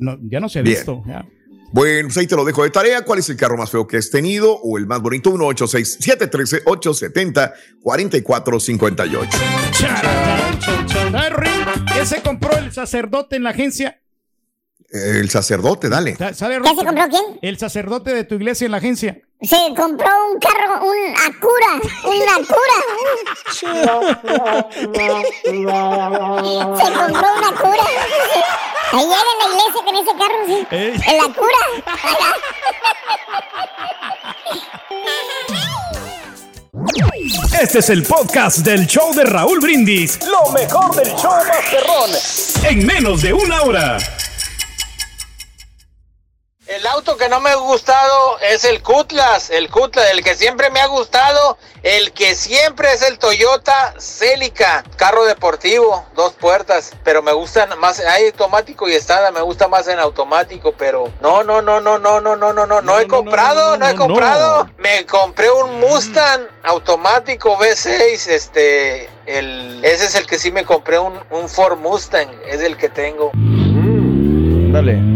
Speaker 5: No, ya no se ha
Speaker 1: Bien.
Speaker 5: visto. ya.
Speaker 1: Bueno, pues ahí te lo dejo de tarea. ¿Cuál es el carro más feo que has tenido o el más bonito? 186-713-870-4458.
Speaker 5: Terry, ¿Qué se compró el sacerdote en la agencia?
Speaker 1: El sacerdote, dale.
Speaker 5: Sa- ¿Sabe,
Speaker 2: ¿Qué se compró quién?
Speaker 5: El sacerdote de tu iglesia en la agencia.
Speaker 2: Se compró un carro, un Acura, un Acura. Se compró un Acura. Ahí llega en la iglesia con ese carro, sí.
Speaker 5: Ey.
Speaker 2: El Acura.
Speaker 14: Este es el podcast del show de Raúl Brindis. Lo mejor del show Masterrón. En menos de una hora.
Speaker 15: El auto que no me ha gustado es el Cutlass, el Cutlass, el que siempre me ha gustado, el que siempre es el Toyota Celica, carro deportivo, dos puertas, pero me gustan más, hay automático y estada, me gusta más en automático, pero no, no, no, no, no, no, no, no, no, no he comprado, no he comprado, me compré un Mustang automático V6, este, el, ese es el que sí me compré, un, un Ford Mustang, es el que tengo.
Speaker 4: Dale.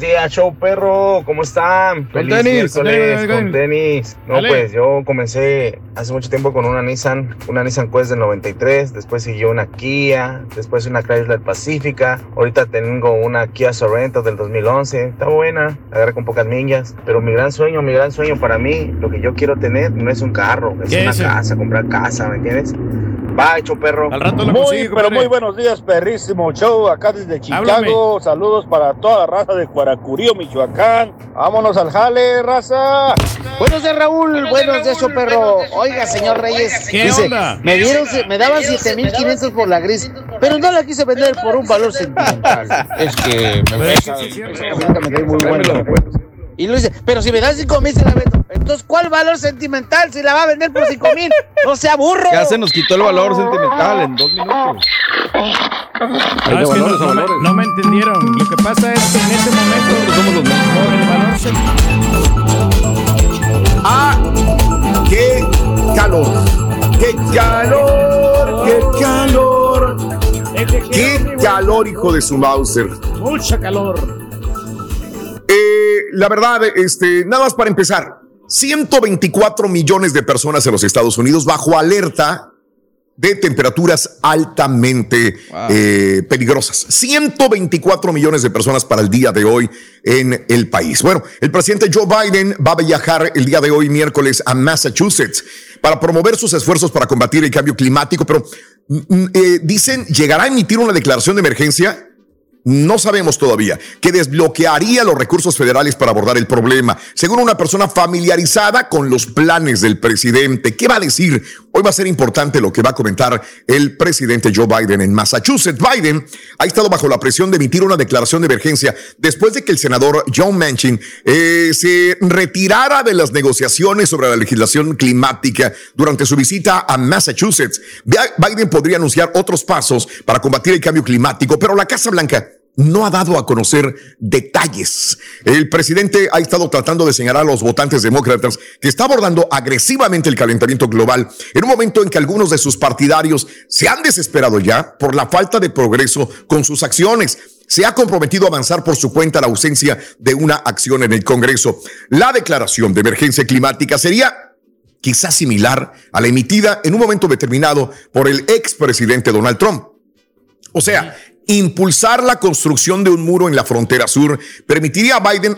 Speaker 16: Días, show perro, ¿cómo están? Feliz
Speaker 4: tenis.
Speaker 16: miércoles,
Speaker 4: Dale, dale,
Speaker 16: con tenis. No,
Speaker 4: Dale.
Speaker 16: pues yo comencé hace mucho tiempo con una Nissan, una Nissan Quest del 93, después siguió una Kia, después una Chrysler Pacífica, ahorita tengo una Kia Sorento del 2011, está buena, agarré con pocas millas, pero mi gran sueño, mi gran sueño para mí, lo que yo quiero tener no es un carro, es
Speaker 5: ¿Qué
Speaker 16: una
Speaker 5: es
Speaker 16: casa, comprar casa, ¿me entiendes? Va, hecho perro.
Speaker 5: Al rato lo
Speaker 16: muy,
Speaker 5: consigue,
Speaker 16: pero muy buenos días, perrísimo show, acá desde Chicago.
Speaker 5: Háblame.
Speaker 16: Saludos para toda la raza de Cuaracurío, Michoacán. Vámonos al jale, raza.
Speaker 12: Buenos días, Raúl. Buenos días, show perro. Oiga, señor Reyes.
Speaker 16: ¿Qué
Speaker 12: dice,
Speaker 16: onda?
Speaker 12: Me, dieron, me daban 7500 por la gris, pero no la quise vender por un valor sentimental. es que me gusta. me cae muy bueno. Y lo dice, pero si me das 5000 se la vendo. Entonces, ¿cuál valor sentimental si la va a vender por 5000? No sea burro.
Speaker 4: Ya se nos quitó el valor sentimental en dos minutos.
Speaker 5: Ah, es que no, no me, no me entendieron. Lo que pasa es que en ese momento
Speaker 4: somos los
Speaker 5: valor
Speaker 1: ¡Ah! ¡Qué calor! ¡Qué calor! ¡Qué calor! ¡Qué calor, hijo de su Mauser!
Speaker 5: Mucha calor.
Speaker 1: La verdad, este, nada más para empezar. 124 millones de personas en los Estados Unidos bajo alerta de temperaturas altamente eh, peligrosas. 124 millones de personas para el día de hoy en el país. Bueno, el presidente Joe Biden va a viajar el día de hoy, miércoles, a Massachusetts para promover sus esfuerzos para combatir el cambio climático, pero mm, mm, eh, dicen, ¿llegará a emitir una declaración de emergencia? No sabemos todavía que desbloquearía los recursos federales para abordar el problema. Según una persona familiarizada con los planes del presidente, ¿qué va a decir? Hoy va a ser importante lo que va a comentar el presidente Joe Biden en Massachusetts. Biden ha estado bajo la presión de emitir una declaración de emergencia después de que el senador John Manchin eh, se retirara de las negociaciones sobre la legislación climática durante su visita a Massachusetts. Biden podría anunciar otros pasos para combatir el cambio climático, pero la Casa Blanca no ha dado a conocer detalles. El presidente ha estado tratando de señalar a los votantes demócratas que está abordando agresivamente el calentamiento global en un momento en que algunos de sus partidarios se han desesperado ya por la falta de progreso con sus acciones se ha comprometido a avanzar por su cuenta la ausencia de una acción en el Congreso. La declaración de emergencia climática sería quizás similar a la emitida en un momento determinado por el expresidente Donald Trump. O sea, impulsar la construcción de un muro en la frontera sur permitiría a Biden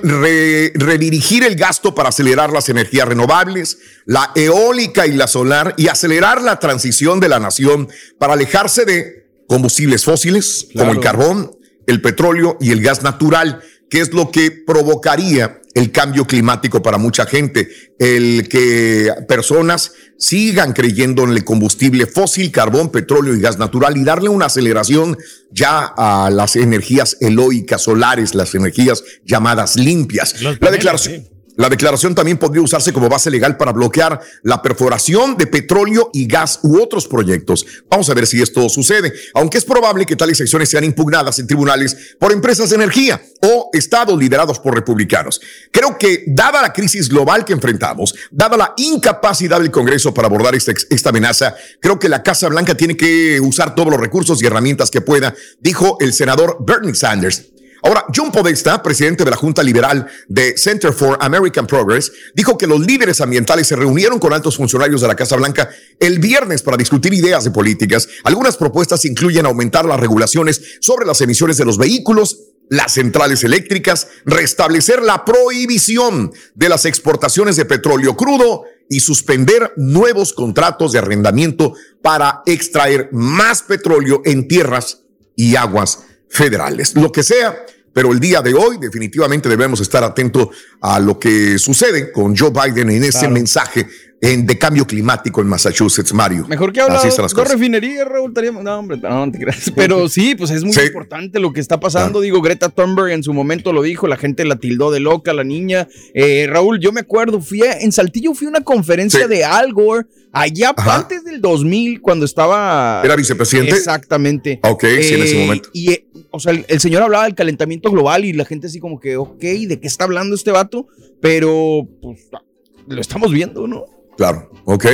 Speaker 1: redirigir el gasto para acelerar las energías renovables, la eólica y la solar y acelerar la transición de la nación para alejarse de combustibles fósiles como el carbón, el petróleo y el gas natural, que es lo que provocaría el cambio climático para mucha gente, el que personas sigan creyendo en el combustible fósil, carbón, petróleo y gas natural y darle una aceleración ya a las energías eloicas solares, las energías llamadas limpias. La declaración. La declaración también podría usarse como base legal para bloquear la perforación de petróleo y gas u otros proyectos. Vamos a ver si esto sucede, aunque es probable que tales acciones sean impugnadas en tribunales por empresas de energía o estados liderados por republicanos. Creo que, dada la crisis global que enfrentamos, dada la incapacidad del Congreso para abordar esta, esta amenaza, creo que la Casa Blanca tiene que usar todos los recursos y herramientas que pueda, dijo el senador Bernie Sanders. Ahora, John Podesta, presidente de la Junta Liberal de Center for American Progress, dijo que los líderes ambientales se reunieron con altos funcionarios de la Casa Blanca el viernes para discutir ideas de políticas. Algunas propuestas incluyen aumentar las regulaciones sobre las emisiones de los vehículos, las centrales eléctricas, restablecer la prohibición de las exportaciones de petróleo crudo y suspender nuevos contratos de arrendamiento para extraer más petróleo en tierras y aguas federales. Lo que sea, pero el día de hoy definitivamente debemos estar atentos a lo que sucede con Joe Biden en ese mensaje en, de cambio climático en Massachusetts, Mario.
Speaker 4: Mejor que hablar de refinerías, Raúl. No, hombre, no, te creas. Pero sí, pues es muy importante lo que está pasando. Digo, Greta Thunberg en su momento lo dijo, la gente la tildó de loca, la niña. Eh, Raúl, yo me acuerdo, fui en Saltillo, fui a una conferencia de Al Gore allá antes del 2000, cuando estaba...
Speaker 1: ¿Era vicepresidente?
Speaker 4: Exactamente.
Speaker 1: Ok, sí, en ese
Speaker 4: Eh,
Speaker 1: momento.
Speaker 4: Y, eh, o sea, el, señor hablaba del calentamiento global y la gente así como que, ok, ¿de qué está hablando este vato? Pero, pues, lo estamos viendo, ¿no?
Speaker 1: Claro, ok.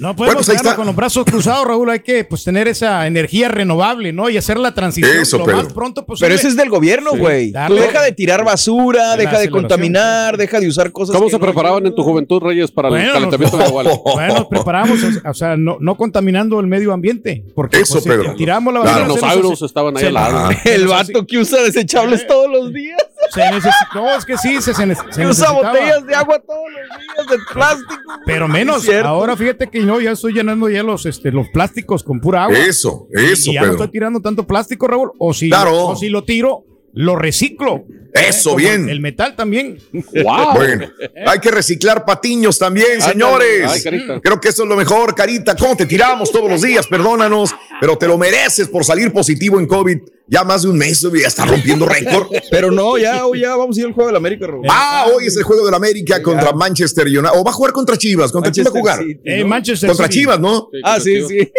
Speaker 5: No
Speaker 1: Bueno,
Speaker 5: podemos
Speaker 1: pues
Speaker 5: quedarnos
Speaker 1: está.
Speaker 5: con los brazos cruzados, Raúl. Hay que pues tener esa energía renovable, ¿no? Y hacer la transición
Speaker 1: Eso,
Speaker 5: lo
Speaker 1: Pedro.
Speaker 5: más pronto posible.
Speaker 4: Pero ese es del gobierno,
Speaker 5: Sí,
Speaker 4: güey. Tú
Speaker 5: darle-
Speaker 4: deja de tirar basura,
Speaker 5: La
Speaker 4: deja de contaminar, deja de usar cosas.
Speaker 17: ¿Cómo
Speaker 4: que
Speaker 17: se
Speaker 4: no
Speaker 17: preparaban en tu juventud, Reyes, para el
Speaker 5: Bueno,
Speaker 17: calentamiento
Speaker 5: nos-
Speaker 17: global?
Speaker 5: Bueno, nos preparamos, o sea, no, no contaminando el medio ambiente. Porque
Speaker 1: Eso,
Speaker 5: pues, si
Speaker 1: Pedro.
Speaker 5: tiramos la
Speaker 17: Los
Speaker 5: basura. se nos-
Speaker 17: dinosaurios estaban ahí al lado.
Speaker 4: El vato que usa desechables todos los días.
Speaker 5: Se necesi- No, es que sí, se, se, ne- se
Speaker 4: Que usa botellas de agua todos los días de plástico.
Speaker 5: Pero menos, ahora fíjate que no, ya estoy llenando ya los, este, los plásticos con pura agua.
Speaker 1: Eso, eso,
Speaker 5: y ya no estoy tirando tanto plástico, Raúl. O si,
Speaker 1: Claro.
Speaker 5: o si lo tiro, lo reciclo.
Speaker 1: Eso, bien.
Speaker 5: El metal también.
Speaker 17: ¡Wow!
Speaker 1: Bueno, hay que reciclar patiños también, señores.
Speaker 17: Ay, Carita.
Speaker 1: Creo que eso es lo mejor, Carita. ¿Cómo te tiramos todos los días? Perdónanos, pero te lo mereces por salir positivo en COVID. Ya más de un mes, ya está rompiendo récord.
Speaker 4: Pero no, ya, hoy ya vamos a ir al juego de la América, Raúl.
Speaker 1: Ah, hoy es el juego de la América contra Manchester United. O va a jugar contra Chivas. ¿Contra quién va a
Speaker 4: Manchester
Speaker 1: jugar?
Speaker 4: City,
Speaker 5: Eh,
Speaker 4: ¿no?
Speaker 5: Manchester
Speaker 1: Contra
Speaker 5: City.
Speaker 1: Chivas, ¿no?
Speaker 4: Ah, sí, sí.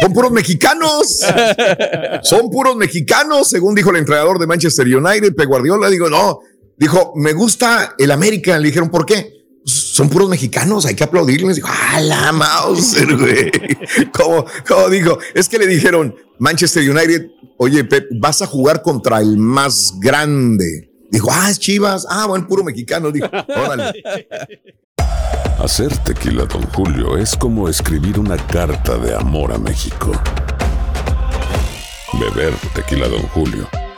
Speaker 1: Son puros mexicanos. Son puros mexicanos, según dijo el entrenador de Manchester United, Pep Guardiola. Digo, no. Dijo, me gusta el América. Le dijeron, ¿por qué? Son puros mexicanos, hay que aplaudirles. Dijo, ¡ah, la Mauser, güey! ¿Cómo, cómo dijo? Es que le dijeron, Manchester United, oye, Pep, vas a jugar contra el más grande. Dijo, ah, Chivas. Ah, bueno, puro mexicano. Dijo, órale.
Speaker 7: Hacer tequila, Don Julio, es como escribir una carta de amor a México. Beber tequila, Don Julio,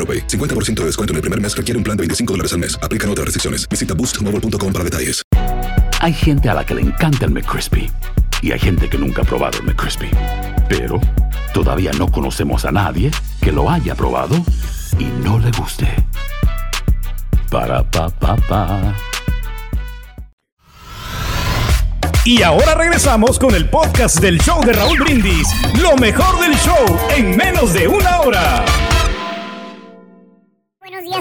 Speaker 8: AroPay. 50% de descuento en el primer mes requiere un plan de 25 dólares al mes. Aplican otras restricciones. Visita boostmobile.com para detalles.
Speaker 9: Hay gente a la que le encanta el McCrispy y hay gente que nunca ha probado el McCrispy. Pero todavía no conocemos a nadie que lo haya probado y no le guste. Para pa pa pa.
Speaker 14: Y ahora regresamos con el podcast del show de Raúl Brindis. Lo mejor del show en menos de una hora.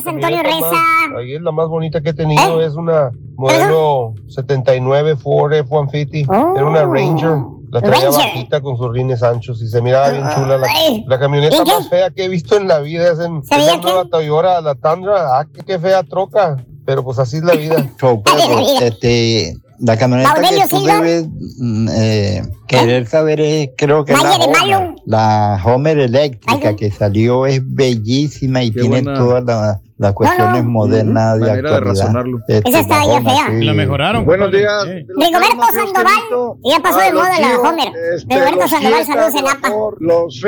Speaker 2: Antonio Reza.
Speaker 18: Ahí es la más bonita que he tenido. Es una modelo 79 Ford F-150. Era una Ranger. La traía
Speaker 2: Ranger.
Speaker 18: bajita con sus rines anchos y se miraba bien chula. La, la camioneta más fea que he visto en la vida es en
Speaker 2: ¿Sabía
Speaker 18: esa nueva Toyota, la Tundra. Ah, qué, qué fea troca. Pero pues así es la vida.
Speaker 19: Perro. Este, la camioneta que tú
Speaker 2: Silva.
Speaker 19: debes mm, eh, querer saber es, creo que la Homer. La Homer eléctrica que salió es bellísima y tiene
Speaker 4: buena-
Speaker 19: todas la- las cuestiones modernas de
Speaker 4: Manera de
Speaker 19: actualidad.
Speaker 4: razonarlo.
Speaker 19: Este,
Speaker 2: Esa estaba
Speaker 19: la
Speaker 2: ya fea.
Speaker 19: sí.
Speaker 5: La mejoraron.
Speaker 18: Buenos días.
Speaker 2: Rigoberto Sandoval. Ya pasó de moda la Homer. Rigoberto Sandoval, saludos en APA.
Speaker 18: Los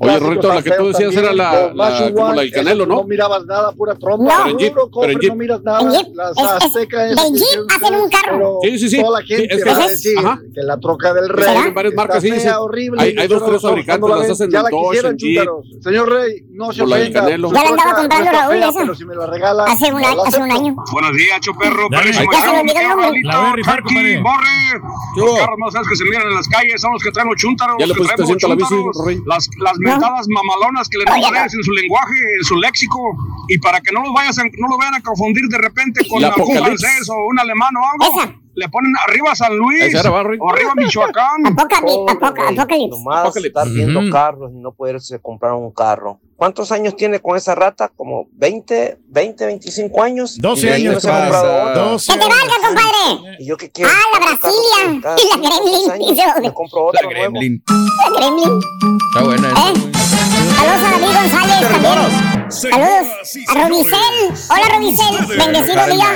Speaker 17: Oye, la que tú decías era la, la- como la del Canelo, ¿no?
Speaker 18: No mirabas nada, pura trompa.
Speaker 2: No.
Speaker 17: Pero en Jeep,
Speaker 18: Puro cofre,
Speaker 17: pero en Jeep.
Speaker 18: no miras
Speaker 2: En
Speaker 18: nada.
Speaker 2: Jeep.
Speaker 18: Las
Speaker 2: Es- es-
Speaker 18: aztecas
Speaker 2: de
Speaker 18: esas que
Speaker 2: Jeep
Speaker 18: tienen
Speaker 2: hacen un carro.
Speaker 17: Sí, sí, sí.
Speaker 18: Toda la
Speaker 17: Sí,
Speaker 18: gente
Speaker 17: es que-
Speaker 18: va a
Speaker 17: Ajá.
Speaker 18: decir que la troca del rey.
Speaker 17: Hay varias marcas,
Speaker 18: está
Speaker 17: sí, sí.
Speaker 18: fea, horrible.
Speaker 17: Hay- dos, tres fabricantes, las hacen en Dodge, en Jeep.
Speaker 18: Señor Rey, no se ofenda.
Speaker 2: Ya la andaba comprando Raúl
Speaker 18: fea,
Speaker 2: esa.
Speaker 18: pero si me la regala,
Speaker 2: Hace un,
Speaker 18: la
Speaker 2: año, hace un año.
Speaker 20: Buenos días, choperro. Perrísimo
Speaker 2: Ya se me olvidó el nombre.
Speaker 20: bonito.
Speaker 5: La voy a rifar,
Speaker 20: Turkey,
Speaker 5: compadre.
Speaker 20: borre. Los carros más feos que se miran en las calles son los que traen los chúntaros.
Speaker 17: Ya le
Speaker 20: los que
Speaker 17: pusiste
Speaker 20: los
Speaker 17: asiento a la bici, Rey.
Speaker 20: Las, las mentadas mamalonas que le
Speaker 2: no.
Speaker 20: en su lenguaje, en su léxico. Y para que no los vayas a- no lo vayan a confundir de repente con algún francés o un alemán o algo.
Speaker 2: Esa.
Speaker 20: Le ponen arriba San Luis. O arriba Michoacán.
Speaker 2: Apocalipsis. Apocalipsis.
Speaker 10: Nomás
Speaker 17: Apocalipsis.
Speaker 10: estar viendo carros y no poderse comprar un carro. ¿Cuántos años tiene con esa rata? Como 20, 20, 25 años.
Speaker 5: 12
Speaker 10: Y de ahí
Speaker 5: años,
Speaker 10: no se ha comprado
Speaker 4: compadre.
Speaker 10: otra.
Speaker 5: 12
Speaker 2: ¡Que te valga, compadre!
Speaker 10: Y yo qué quiero.
Speaker 2: Ah, la Brasilia.
Speaker 10: cada
Speaker 2: Y la Gremlin,
Speaker 10: años. Me compro otro nuevo.
Speaker 4: Gremlin.
Speaker 2: La Gremlin.
Speaker 4: Está buena.
Speaker 2: ¿Eh? Saludos a David González también. Saludos a Robicel. Hola, Robicel. Bendecido día.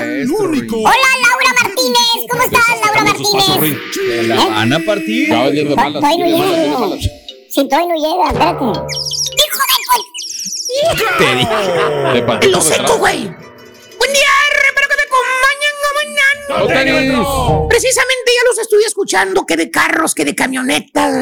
Speaker 2: Hola, Laura Martínez. ¿Cómo estás, Laura Martínez?
Speaker 4: La van a partir.
Speaker 17: Ya va a venir de malas.
Speaker 2: Todavía no llega. Si todavía no llega, espérate. ¡Hijo de...
Speaker 4: Te dije.
Speaker 6: Lo seco, güey. Buen día, espero que me acompañen mañana.
Speaker 17: ¡No, tenis!
Speaker 6: Precisamente ya los estoy escuchando, que de carros, que de camionetas.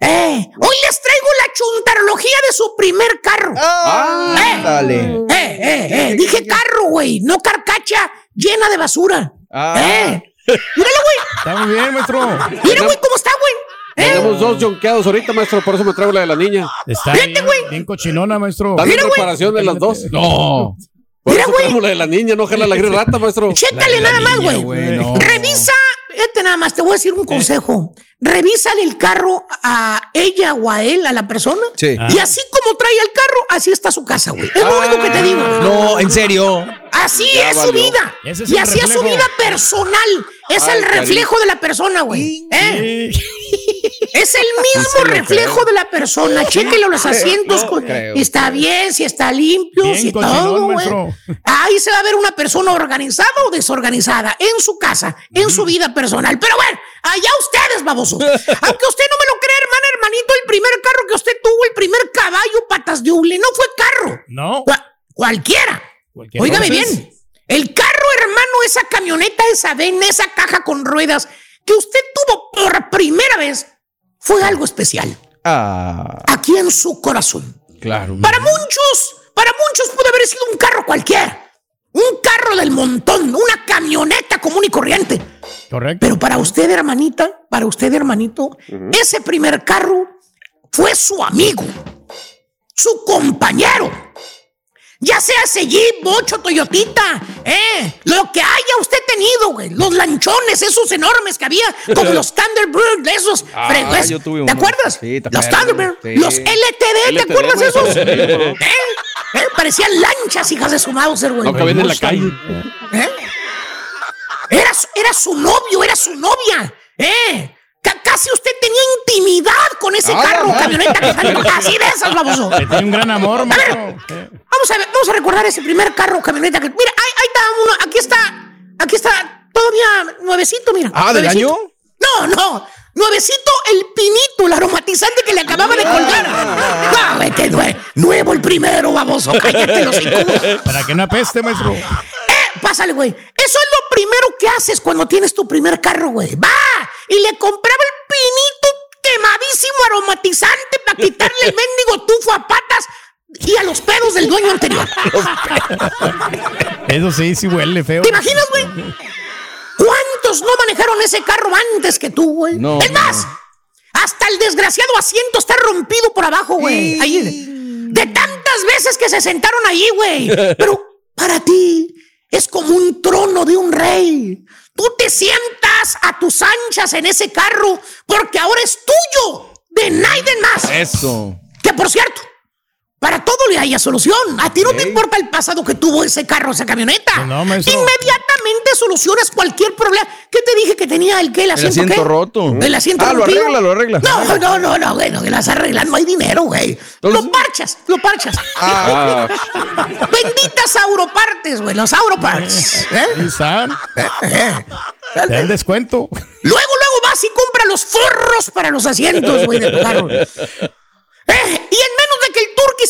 Speaker 6: Eh, hoy les traigo la chuntarología de su primer carro.
Speaker 4: Ah, dale.
Speaker 6: Eh, eh, eh, dije carro, güey, no carcacha llena de basura.
Speaker 4: Ah.
Speaker 6: Eh, míralo, güey,
Speaker 5: Está muy bien, maestro.
Speaker 6: mira, güey, cómo está, güey. Eh,
Speaker 17: Tenemos dos jonqueados ahorita, maestro, por eso me traigo la de la niña.
Speaker 5: Está
Speaker 6: Vete,
Speaker 5: bien,
Speaker 6: güey.
Speaker 5: bien cochinona, maestro.
Speaker 17: Están en
Speaker 6: Mira, güey.
Speaker 17: reparación de las dos.
Speaker 4: No.
Speaker 17: Por
Speaker 6: Mira,
Speaker 17: eso la de la niña, no jala la gris rata, maestro.
Speaker 6: Chécale nada más, güey.
Speaker 4: no.
Speaker 6: Revisa, este nada más, te voy a decir un consejo. Revísale el carro a ella o a él, a la persona.
Speaker 4: Sí.
Speaker 6: Y así como trae el carro, así está su casa, güey. Es lo único que te digo.
Speaker 4: No, en serio.
Speaker 6: Así
Speaker 17: Ya
Speaker 6: es su
Speaker 17: valió.
Speaker 6: vida.
Speaker 5: Ese es
Speaker 6: y así es su
Speaker 5: reflejo.
Speaker 6: vida personal. Es
Speaker 17: Ay,
Speaker 6: el reflejo de la persona, güey. ¿Eh? Es el mismo reflejo
Speaker 17: creo.
Speaker 6: de la persona. Chéquelo los asientos.
Speaker 4: No
Speaker 6: con-
Speaker 4: creo.
Speaker 6: está bien, si está limpio,
Speaker 5: Bien
Speaker 6: si todo, güey. Ahí se va a ver una persona organizada o desorganizada en su casa, en su vida personal. Pero bueno, allá ustedes, babosos. Aunque usted no me lo cree, hermana, hermanito, el primer carro que usted tuvo, el primer caballo patas de hule, no fue carro.
Speaker 5: No.
Speaker 6: Cua- cualquiera.
Speaker 5: Cualquier
Speaker 6: Óigame bien. El carro, hermano, esa camioneta, esa ven, esa caja con ruedas que usted tuvo por primera vez, fue algo especial.
Speaker 4: Ah,
Speaker 6: Aquí en su corazón.
Speaker 4: claro.
Speaker 6: Para muchos, para muchos puede haber sido un carro cualquiera. Un carro del montón, una camioneta común y corriente.
Speaker 5: Correcto.
Speaker 6: Pero para usted, hermanita, para usted, hermanito, ese primer carro fue su amigo, su compañero. Ya sea ese Jeep, Bocho, Toyotita, eh, lo que haya usted tenido, güey. Los lanchones, esos enormes que había, como los Thunderbird, esos
Speaker 4: Ah,
Speaker 6: fregües.
Speaker 4: yo tuve
Speaker 6: ¿Te acuerdas?
Speaker 4: Sí,
Speaker 6: los. Thunderbird,
Speaker 4: Sí.
Speaker 6: los LTD, ¿te acuerdas
Speaker 17: maestro.
Speaker 6: esos? ¿Eh? ¿Eh? Parecían lanchas, hijas de su Mauser, güey.
Speaker 17: No cabían en la calle.
Speaker 6: ¿Eh? Era, era su novio, era su novia. ¿Eh? Ca- casi usted tenía intimidad con ese
Speaker 5: Ah,
Speaker 6: carro,
Speaker 5: ah.
Speaker 6: camioneta que salió así de esas, baboso.
Speaker 5: Tiene un gran amor,
Speaker 6: A ver, vamos a ver, vamos a recordar ese primer carro, camioneta que. Mira, ahí, ahí está uno, aquí está, aquí está, todavía nuevecito, mira.
Speaker 4: Ah, ¿del
Speaker 6: nuevecito.
Speaker 4: año?
Speaker 6: No, no. Nuevecito el pinito, el aromatizante que le acababa de colgar. No, vete, nue- nuevo el primero, baboso. Cállate los
Speaker 5: Para que no apeste, maestro.
Speaker 6: Pásale, güey. Eso es lo primero que haces cuando tienes tu primer carro, güey. Va y le compraba el pinito quemadísimo aromatizante para quitarle el mendigo tufo a patas y a los pedos del dueño anterior.
Speaker 5: Eso sí, sí huele feo.
Speaker 6: ¿Te imaginas, güey? ¿Cuántos no manejaron ese carro antes que tú, güey?
Speaker 5: No,
Speaker 6: es más, hasta el desgraciado asiento está rompido por abajo, güey. Ahí. De tantas veces que se sentaron ahí, güey. Pero para ti es como un trono de un rey. Tú te sientas a tus anchas en ese carro porque ahora es tuyo, de nadie más.
Speaker 4: Eso.
Speaker 6: Que por cierto, para todo le haya solución. A ti no te importa el pasado que tuvo ese carro, esa camioneta.
Speaker 5: No, maestro.
Speaker 6: Inmediatamente solucionas cualquier problema. ¿Qué te dije que tenía el que el
Speaker 4: El
Speaker 6: asiento,
Speaker 4: asiento
Speaker 6: qué?
Speaker 4: roto.
Speaker 6: El asiento
Speaker 4: Ah, lo arregla, lo arregla.
Speaker 6: No, no, no, no, güey, no, que las arreglas, no hay dinero, güey. Lo parchas, lo parchas.
Speaker 17: Ah.
Speaker 6: Benditas Auropartes, güey, los Auroparts. ¿eh?
Speaker 5: Dan descuento.
Speaker 6: Luego, luego vas y compras los forros para los asientos, güey, de tu carro. Eh, y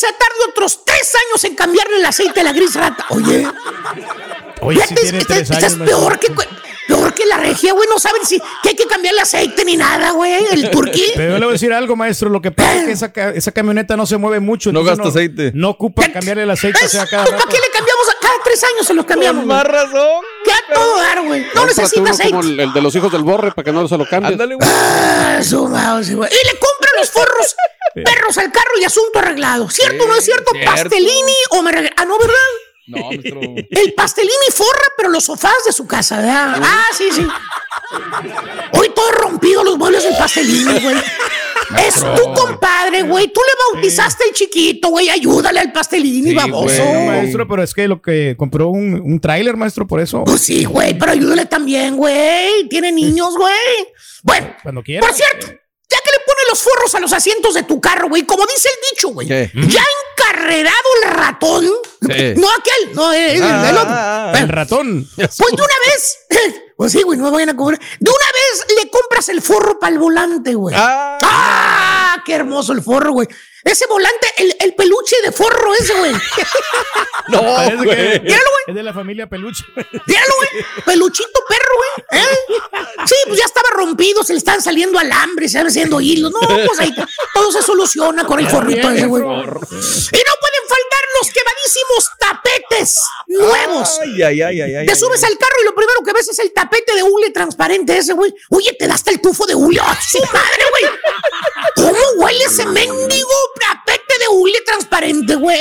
Speaker 6: que el se tarde otros tres años en cambiarle el aceite a la gris rata. Oye,
Speaker 5: Oye,
Speaker 6: fíjate,
Speaker 5: tiene
Speaker 6: esta-
Speaker 5: tres
Speaker 6: esta es
Speaker 5: años.
Speaker 6: peor que, peor que la regia, güey. No saben si que hay que cambiarle aceite ni nada, güey. El Turqui.
Speaker 5: Pero yo le voy a decir algo, maestro. Lo que pasa es que esa, ca- esa camioneta no se mueve mucho.
Speaker 4: No gasta aceite.
Speaker 5: No ocupa cambiarle el aceite. O sea, cada
Speaker 6: ¿Para qué le cambiamos? a- Cada tres años se los cambiamos.
Speaker 4: Con más razón.
Speaker 6: Que a todo dar, güey. No
Speaker 17: Cómprate
Speaker 6: necesita
Speaker 17: uno
Speaker 6: aceite.
Speaker 17: como el, el de los hijos del borre para que no se lo cambies.
Speaker 4: Ándale, güey.
Speaker 6: Ah, su mouse, güey. Y le los forros perros al carro y asunto arreglado. ¿Cierto o no es cierto?
Speaker 4: cierto.
Speaker 6: Pastelini o me reg- Ah, no, ¿verdad?
Speaker 4: No, maestro.
Speaker 6: El pastelini forra, pero los sofás de su casa, ¿verdad? Ah, sí, sí. Hoy todo rompido los muebles del pastelini, güey. Es tu compadre, güey. Tú le bautizaste el chiquito, güey. Ayúdale al pastelini,
Speaker 4: Sí,
Speaker 6: baboso.
Speaker 4: güey.
Speaker 5: No, maestro, pero es que lo que compró un, un tráiler, maestro, por eso.
Speaker 6: Pues sí, güey, pero ayúdale también, güey. Tiene niños, güey. Bueno,
Speaker 5: Cuando quiera.
Speaker 6: por cierto, que le pones los forros a los asientos de tu carro, güey, como dice el dicho, güey,
Speaker 4: ¿Qué?
Speaker 6: ya encarrerado el ratón,
Speaker 4: Sí.
Speaker 6: no aquel, no el, el-
Speaker 4: Ah,
Speaker 6: el otro.
Speaker 4: ah, ah,
Speaker 5: El ratón.
Speaker 6: pues de una vez, pues sí, güey, no me vayan a cobrar. De una vez le compras el forro para el volante, güey.
Speaker 4: Ah.
Speaker 6: ¡Ah! ¡Qué hermoso el forro, güey! Ese volante, el, el peluche de forro ese, güey.
Speaker 4: No.
Speaker 6: Míralo, güey.
Speaker 5: es de la familia Peluche.
Speaker 6: Míralo, güey. Peluchito perro, güey. ¿Eh? Sí, pues ya estaba rompido, se le están saliendo alambres, se están haciendo hilos. No, pues ahí todo se soluciona con el forrito ese, güey. Y no pueden faltar los quemadísimos tapetes nuevos.
Speaker 4: Ay, ay, ay, ay, ay.
Speaker 6: Te subes al carro y lo primero que ves es el tapete de hule transparente ese, güey. Oye, te da hasta el tufo de hule. ¡Ah, su madre, güey! ¿Cómo huele ese mendigo tapete de hule transparente, güey?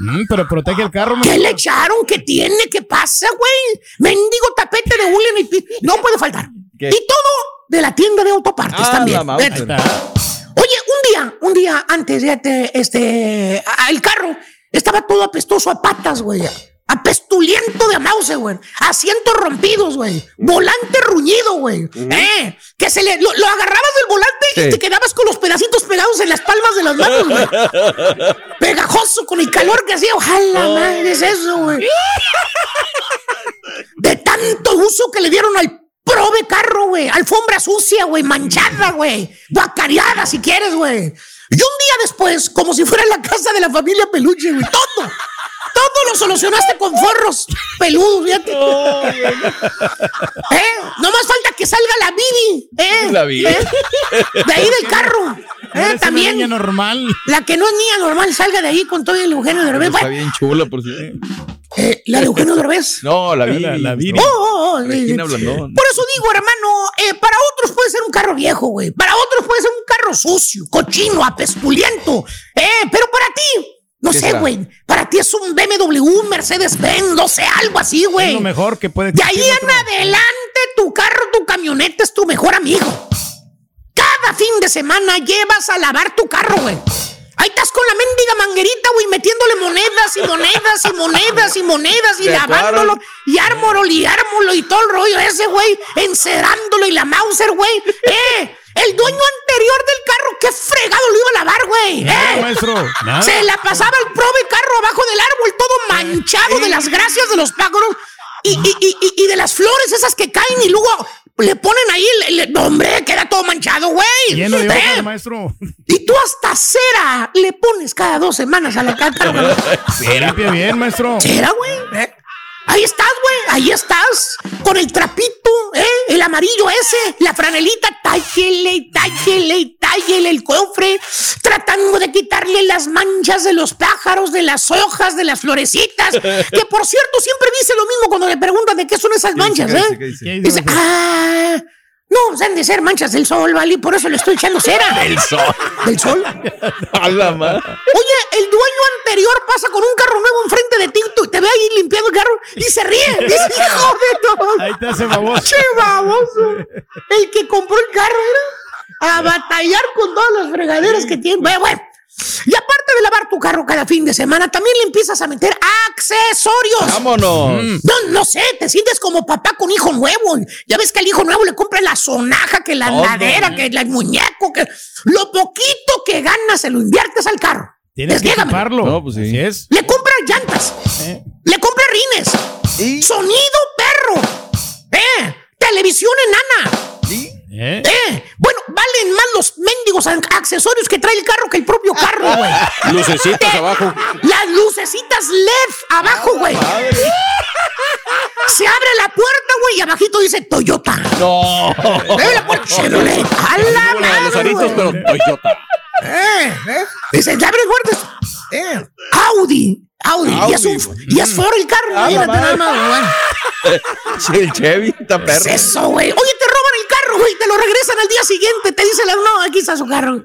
Speaker 5: Mm, pero protege el carro.
Speaker 6: ¿Qué le echaron? ¿Qué tiene? ¿Qué pasa, güey? Mendigo tapete de hule en el pi- No puede faltar.
Speaker 4: ¿Qué?
Speaker 6: Y todo de la tienda de autopartes
Speaker 4: Ah,
Speaker 6: también. Oye, un día, un día antes de este, este, a- el carro estaba todo apestoso a patas, güey. Apestuliento de mouse, güey. Asientos rompidos, güey. Volante ruñido, güey. Eh, que se le, lo, lo agarrabas del volante y te quedabas con los pedacitos pegados en las palmas de las manos, güey. Pegajoso con el calor que hacía. Ojalá, madre, es eso, güey. De tanto uso que le dieron al prove carro, güey. Alfombra sucia, güey. Manchada, güey. Guacareada, si quieres, güey. Y un día después, como si fuera la casa de la familia Peluche, güey. Todo. Todo lo solucionaste con forros peludos, fíjate. ¿Eh? No más falta que salga la Bibi. ¿eh?
Speaker 4: La Bibi.
Speaker 6: ¿Eh? De ahí del carro.
Speaker 5: No
Speaker 6: ¿eh?
Speaker 5: una
Speaker 6: También.
Speaker 5: niña normal.
Speaker 6: La que no es niña normal salga de ahí con todo el Eugenio Derbez.
Speaker 4: Está
Speaker 6: Bueno,
Speaker 4: bien chula, por si.
Speaker 6: eh, la de Eugenio Derbez.
Speaker 4: No, la vi.
Speaker 5: La- la vi.
Speaker 6: Oh, oh, oh.
Speaker 4: Regina Blandón.
Speaker 6: Por eso digo, hermano, eh, para otros puede ser un carro viejo, güey. Para otros puede ser un carro sucio, cochino, apestuliento. Eh, pero para ti, no
Speaker 4: ¿Qué
Speaker 6: sé, güey. Para ti es un BMW, un Mercedes-Benz, no sé, algo así,
Speaker 5: Es
Speaker 6: güey.
Speaker 5: lo mejor que puede
Speaker 6: De ahí en adelante, tu carro, tu camioneta es tu mejor amigo. Cada fin de semana llevas a lavar tu carro, güey. Ahí estás con la mendiga manguerita, güey, metiéndole monedas y monedas y monedas y monedas y lavándolo y ármolo y ármolo y todo el rollo ese, güey, encerándolo y la Mauser, güey. ¡Eh! El dueño anterior del carro, qué fregado lo iba a lavar, güey.
Speaker 5: Nada,
Speaker 6: ¿eh?
Speaker 5: maestro, nada.
Speaker 6: Se la pasaba el prove carro abajo del árbol, todo manchado de las gracias de los pájaros y, y- y- y- de las flores esas que caen y luego le ponen ahí el- no, hombre, queda todo manchado, güey.
Speaker 5: Lleno de
Speaker 6: ¿Eh?
Speaker 5: hojas, maestro.
Speaker 6: Y tú hasta cera le pones cada dos semanas a la caca.
Speaker 5: Limpia bien, maestro.
Speaker 6: ¿Cera, güey? ¿Eh? Ahí estás, güey, ahí estás. Con el trapito, ¿eh? El amarillo ese, la franelita, tállele tállele y tállele el cofre, tratando de quitarle las manchas de los pájaros, de las hojas, de las florecitas. Que por cierto, siempre dice lo mismo cuando le preguntan de qué son esas manchas. ¿eh?
Speaker 4: ¿Qué dice?
Speaker 5: ¿Qué
Speaker 6: Dice, ah, no, han de ser manchas del sol, ¿vale? Por eso le estoy echando cera.
Speaker 4: Del sol.
Speaker 6: ¿Del sol?
Speaker 4: A la madre.
Speaker 6: Oye, el dueño anterior pasa con un carro nuevo enfrente de ti tú- te ve ahí limpiando el carro y se ríe. Dice, hijo de todo.
Speaker 5: Ahí te hace baboso.
Speaker 6: ¡Che baboso! El que compró el carro era a batallar con todas las fregaderas que tiene. Bueno, bueno. Y aparte de lavar tu carro cada fin de semana, también le empiezas a meter accesorios.
Speaker 4: Vámonos.
Speaker 6: No, no sé, te sientes como papá con hijo nuevo. Ya ves que al hijo nuevo le compra la sonaja, que la
Speaker 4: Todo.
Speaker 6: andadera, que el muñeco, que lo poquito que ganas se lo inviertes al carro.
Speaker 5: Tienes que
Speaker 6: Desliégamelo.
Speaker 5: equiparlo.
Speaker 4: No, pues sí.
Speaker 5: Así es.
Speaker 6: Le compras llantas.
Speaker 5: Eh.
Speaker 6: Le compras rines. Sonido perro. Eh. Televisión enana.
Speaker 5: ¿Eh?
Speaker 6: Eh. Bueno, valen más los mendigos accesorios que trae el carro que el propio carro, güey.
Speaker 17: Lucecitas abajo.
Speaker 6: Las lucecitas LED abajo, güey. Se abre la puerta, güey, y abajito dice Toyota.
Speaker 4: No.
Speaker 6: Abre la puerta, Chevrolet. A la
Speaker 17: de los
Speaker 6: madre,
Speaker 17: aritos, pero Toyota.
Speaker 6: Eh, eh. Dice, le abre puertas. Eh. Audi. Audi. Y es, un, y es Ford el carro.
Speaker 4: Ah, la
Speaker 6: nada
Speaker 4: madre.
Speaker 6: más, güey.
Speaker 4: Sí, el Chevy está
Speaker 6: ¿Qué
Speaker 4: perro.
Speaker 6: es eso, güey? Oye, te roban el carro, güey. Te lo regresan al día siguiente. Te dicen, no, aquí está su carro.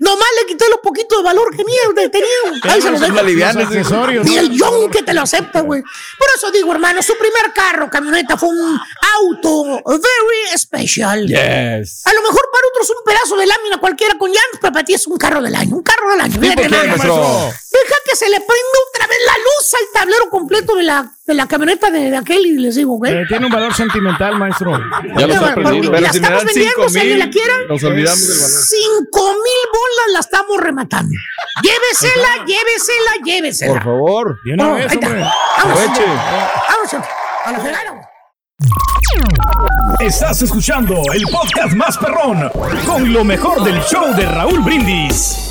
Speaker 6: Nomás le quité lo poquito de valor que tenía. que tenía. Ahí se lo
Speaker 4: Son
Speaker 6: dejo.
Speaker 4: alivianes,
Speaker 5: Los accesorios.
Speaker 6: Ni el John que te lo acepta, güey. Por eso digo, hermano, su primer carro, camioneta, fue un auto very special.
Speaker 4: Yes.
Speaker 6: A lo mejor para otros un pedazo de lámina cualquiera con llantas, pero para ti es un carro del año. Un carro del año. Deja que se le prenda otra vez la luz al tablero completo de la, de la camioneta de, de aquel y les digo, güey.
Speaker 5: Eh, tiene un valor sentimental, maestro.
Speaker 17: Ya los
Speaker 6: Ya,
Speaker 17: ha aprendido.
Speaker 4: Pero si me
Speaker 6: estamos
Speaker 4: dan
Speaker 6: vendiendo,
Speaker 4: 5
Speaker 6: si alguien
Speaker 4: mil,
Speaker 6: la quiere.
Speaker 4: nos olvidamos del valor.
Speaker 6: Cinco mil bolas la estamos rematando. Llévesela, llévesela, llévesela.
Speaker 4: Por favor.
Speaker 5: De una vez,
Speaker 6: ahí está.
Speaker 5: hombre.
Speaker 6: Vamos, vamos, a la fregada.
Speaker 14: Estás escuchando el podcast más perrón con lo mejor del show de Raúl Brindis.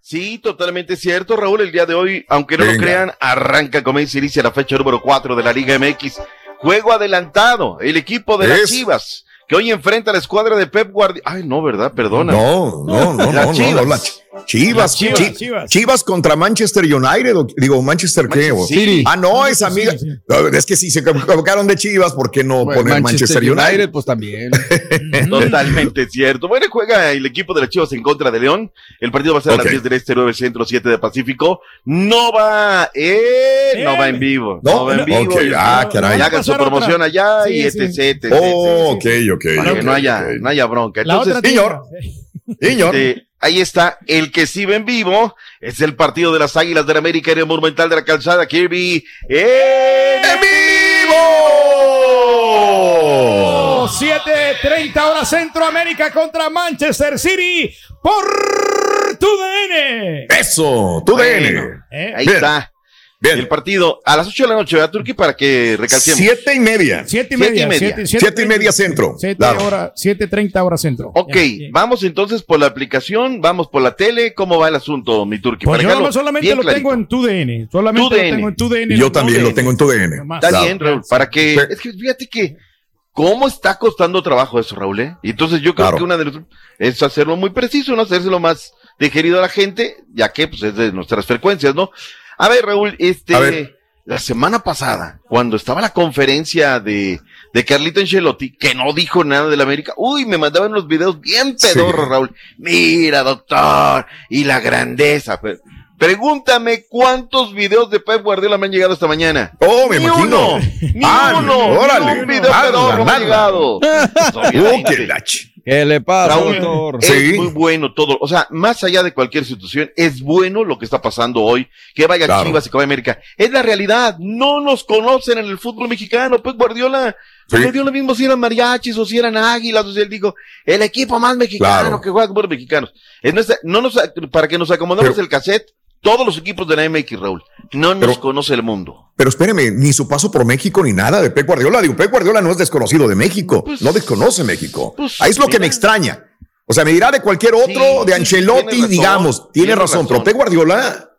Speaker 21: Sí, totalmente cierto, Raúl. El día de hoy, aunque no lo crean, arranca, comienza, inicia la fecha número 4 de la Liga MX. Juego adelantado. El equipo de las
Speaker 1: Es.
Speaker 21: Chivas, que hoy enfrenta a la escuadra de Pep Guardiola. Ay, no, ¿verdad? Perdona.
Speaker 1: No, no, no, no, no, no, Ch- Chivas,
Speaker 5: Las Chivas,
Speaker 1: Chi-
Speaker 5: Chivas.
Speaker 1: Chivas contra Manchester United, digo, Manchester qué, o-
Speaker 21: Manchester City.
Speaker 1: Ah, no, es
Speaker 5: Sí,
Speaker 1: amiga.
Speaker 5: sí.
Speaker 1: Es que si se equivocaron de Chivas, ¿por qué no
Speaker 4: Bueno,
Speaker 1: poner Manchester, United?
Speaker 4: pues también.
Speaker 21: Totalmente cierto. Bueno, juega el equipo de las Chivas en contra de León. El partido va a ser a las 10 del Este, 9 Centro, 7 de Pacífico. No va, eh, no va en vivo. No,
Speaker 1: No,
Speaker 21: va en vivo.
Speaker 1: ah, caray.
Speaker 21: hagan su
Speaker 5: otra.
Speaker 21: promoción allá
Speaker 5: Sí,
Speaker 21: y
Speaker 5: sí.
Speaker 21: etc, etc,
Speaker 1: Oh,
Speaker 21: etc.
Speaker 1: ok, ok.
Speaker 21: Para que
Speaker 1: ok,
Speaker 21: no haya, no haya bronca.
Speaker 5: La
Speaker 21: Entonces,
Speaker 5: otra
Speaker 1: señor. Señor.
Speaker 21: este, ahí está. El que sí ve en vivo es el partido de las Águilas del América en el Monumental de la Calzada. Kirby en vivo.
Speaker 5: 7:30 horas Centroamérica contra Manchester City por tu DN.
Speaker 1: Eso, tu
Speaker 21: Bueno,
Speaker 1: DN.
Speaker 5: Eh,
Speaker 21: Ahí
Speaker 1: Bien.
Speaker 21: está.
Speaker 1: Bien.
Speaker 21: El partido a las 8 de la noche, ¿verdad, Turki? Para que recalquemos.
Speaker 1: Siete y media.
Speaker 5: Siete y
Speaker 21: Siete
Speaker 5: media.
Speaker 21: y media.
Speaker 5: siete- siete
Speaker 1: Siete y media centro.
Speaker 5: Siete
Speaker 1: Claro.
Speaker 5: hora- 7:30 hora centro.
Speaker 21: Ok,
Speaker 5: Ya, ya.
Speaker 21: vamos entonces por la aplicación, vamos por la tele. ¿Cómo va el asunto, mi Turki?
Speaker 5: Pues yo nomás solamente lo
Speaker 21: clarito.
Speaker 5: tengo en tu DN. Solamente
Speaker 21: Tu
Speaker 5: lo
Speaker 21: DN.
Speaker 5: tengo en tu DN.
Speaker 1: Y yo
Speaker 5: no
Speaker 1: también lo tengo en tu DN.
Speaker 5: Nomás.
Speaker 21: Está
Speaker 1: Claro.
Speaker 21: bien, Raúl. Para que.
Speaker 1: Sí.
Speaker 21: Es que fíjate que. ¿Cómo está costando trabajo eso, Raúl? eh? Entonces yo creo
Speaker 1: Claro.
Speaker 21: que una de las. Es hacerlo muy preciso, ¿no? Hacérselo más digerido a la gente, ya que pues es de nuestras frecuencias, ¿no? A ver, Raúl, este.
Speaker 1: Ver.
Speaker 21: La semana pasada, cuando estaba la conferencia de, de Carlito Ancelotti, que no dijo nada de la América, uy, me mandaban los videos bien pedorros,
Speaker 1: Sí.
Speaker 21: Raúl. Mira, doctor, y la grandeza. Pregúntame cuántos videos de Pep Guardiola me han llegado esta mañana.
Speaker 1: Oh, me
Speaker 21: Ni
Speaker 1: imagino.
Speaker 21: uno, ni
Speaker 1: Ah,
Speaker 21: uno,
Speaker 1: órale.
Speaker 21: ni un video
Speaker 1: Nada,
Speaker 21: pedorro me ha llegado. Pues,
Speaker 1: qué la ch-
Speaker 4: ¿Qué le pasa,
Speaker 21: Raúl,
Speaker 4: doctor?
Speaker 21: es
Speaker 1: Sí.
Speaker 21: muy bueno todo. O sea, más allá de cualquier situación, es bueno lo que está pasando hoy. Que vaya
Speaker 1: Claro.
Speaker 21: Chivas y que vaya América. Es la realidad. No nos conocen en el fútbol mexicano. Pues Guardiola,
Speaker 1: Sí.
Speaker 21: le dio lo mismo si eran mariachis o si eran águilas. O si él dijo, el equipo más mexicano
Speaker 1: Claro.
Speaker 21: que juega con los mexicanos. Es nuestra- no nos, para que nos acomodemos
Speaker 1: Pero-
Speaker 21: el cassette, todos los equipos de la MX, Raúl. No nos
Speaker 1: Pero-
Speaker 21: conoce el mundo.
Speaker 1: Pero espéreme, ni su paso por México ni nada de Pep Guardiola. Digo, Pep Guardiola no es desconocido de México. no desconoce México.
Speaker 21: pues,
Speaker 1: Ahí es lo que me extraña. O sea, me dirá de cualquier otro,
Speaker 21: Sí,
Speaker 1: de
Speaker 21: sí,
Speaker 1: Ancelotti,
Speaker 21: tiene razón,
Speaker 1: digamos. Tiene,
Speaker 21: tiene
Speaker 1: razón,
Speaker 21: razón.
Speaker 1: pero Pep Guardiola.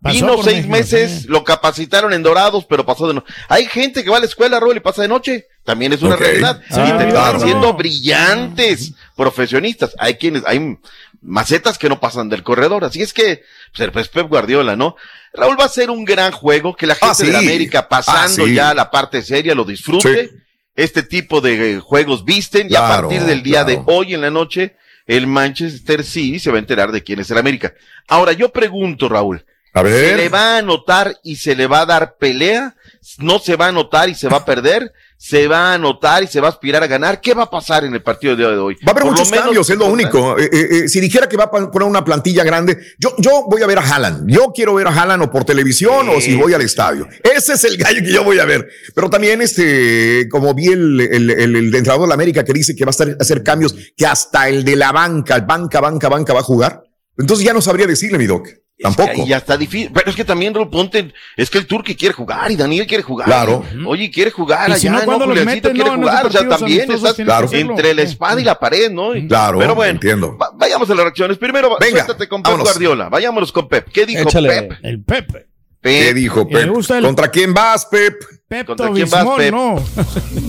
Speaker 21: Vino seis meses, lo capacitaron en Dorados, pero pasó de noche. Hay gente que va a la escuela, Raúl, y pasa de noche. También es una realidad.
Speaker 1: Ah,
Speaker 21: y terminan
Speaker 1: claro.
Speaker 21: siendo brillantes profesionistas. Hay quienes, hay macetas que no pasan del corredor. Así es que, pues, pues, Pep Guardiola, ¿no? Raúl va a ser un gran juego, que la gente
Speaker 1: Ah, sí.
Speaker 21: de la América pasando
Speaker 1: Ah, sí.
Speaker 21: ya a la parte seria lo disfrute.
Speaker 1: Sí.
Speaker 21: Este tipo de eh, juegos visten y a partir del día
Speaker 1: claro.
Speaker 21: de hoy en la noche, el Manchester City se va a enterar de quién es el América. Ahora, yo pregunto, Raúl,
Speaker 1: A
Speaker 21: ¿Se le va a anotar y se le va a dar pelea? ¿No se va a anotar y se va a perder? ¿Se va a anotar y se va a aspirar a ganar? ¿Qué va a pasar en el partido de hoy?
Speaker 1: Va a haber
Speaker 21: Por
Speaker 1: muchos
Speaker 21: menos-
Speaker 1: cambios, es lo único. Eh, eh, eh, si dijera que va a poner una plantilla grande, yo, yo voy a ver a Haaland. Yo quiero ver a Haaland o por televisión o si voy al estadio. Ese es el gallo que yo voy a ver. Pero también, este, como vi el, el, el, el entrenador de la América que dice que va a estar, hacer cambios, que hasta el de la banca, banca, banca, banca va a jugar. Entonces ya no sabría decirle, mi doc. Tampoco.
Speaker 21: Ahí ya está difícil. Pero es que también, Raúl, ponte, es que el Turque quiere jugar y Daniel quiere jugar.
Speaker 1: Claro.
Speaker 21: Oye, quiere jugar
Speaker 5: Y si
Speaker 21: allá,
Speaker 5: no, ¿cuándo
Speaker 21: ¿no?
Speaker 5: los
Speaker 21: Juliancito
Speaker 5: meten,
Speaker 21: quiere
Speaker 5: no, esos
Speaker 21: jugar. O sea, también estás
Speaker 5: que hacerlo?
Speaker 21: entre la espada y la pared, ¿no? Y-
Speaker 1: Claro,
Speaker 21: Pero bueno,
Speaker 1: entiendo.
Speaker 21: va- vayamos a las reacciones. Primero,
Speaker 1: Venga,
Speaker 21: suéltate con Pep
Speaker 1: vámonos.
Speaker 21: Guardiola. Vayámonos con Pep. ¿Qué dijo
Speaker 4: Échale.
Speaker 21: Pep?
Speaker 5: El Pepe.
Speaker 1: ¿Qué
Speaker 21: Pep.
Speaker 1: dijo Pep?
Speaker 5: el-
Speaker 1: ¿Contra quién vas, Pep?
Speaker 5: Pepto
Speaker 21: ¿Contra quién vas, Pep?
Speaker 5: no.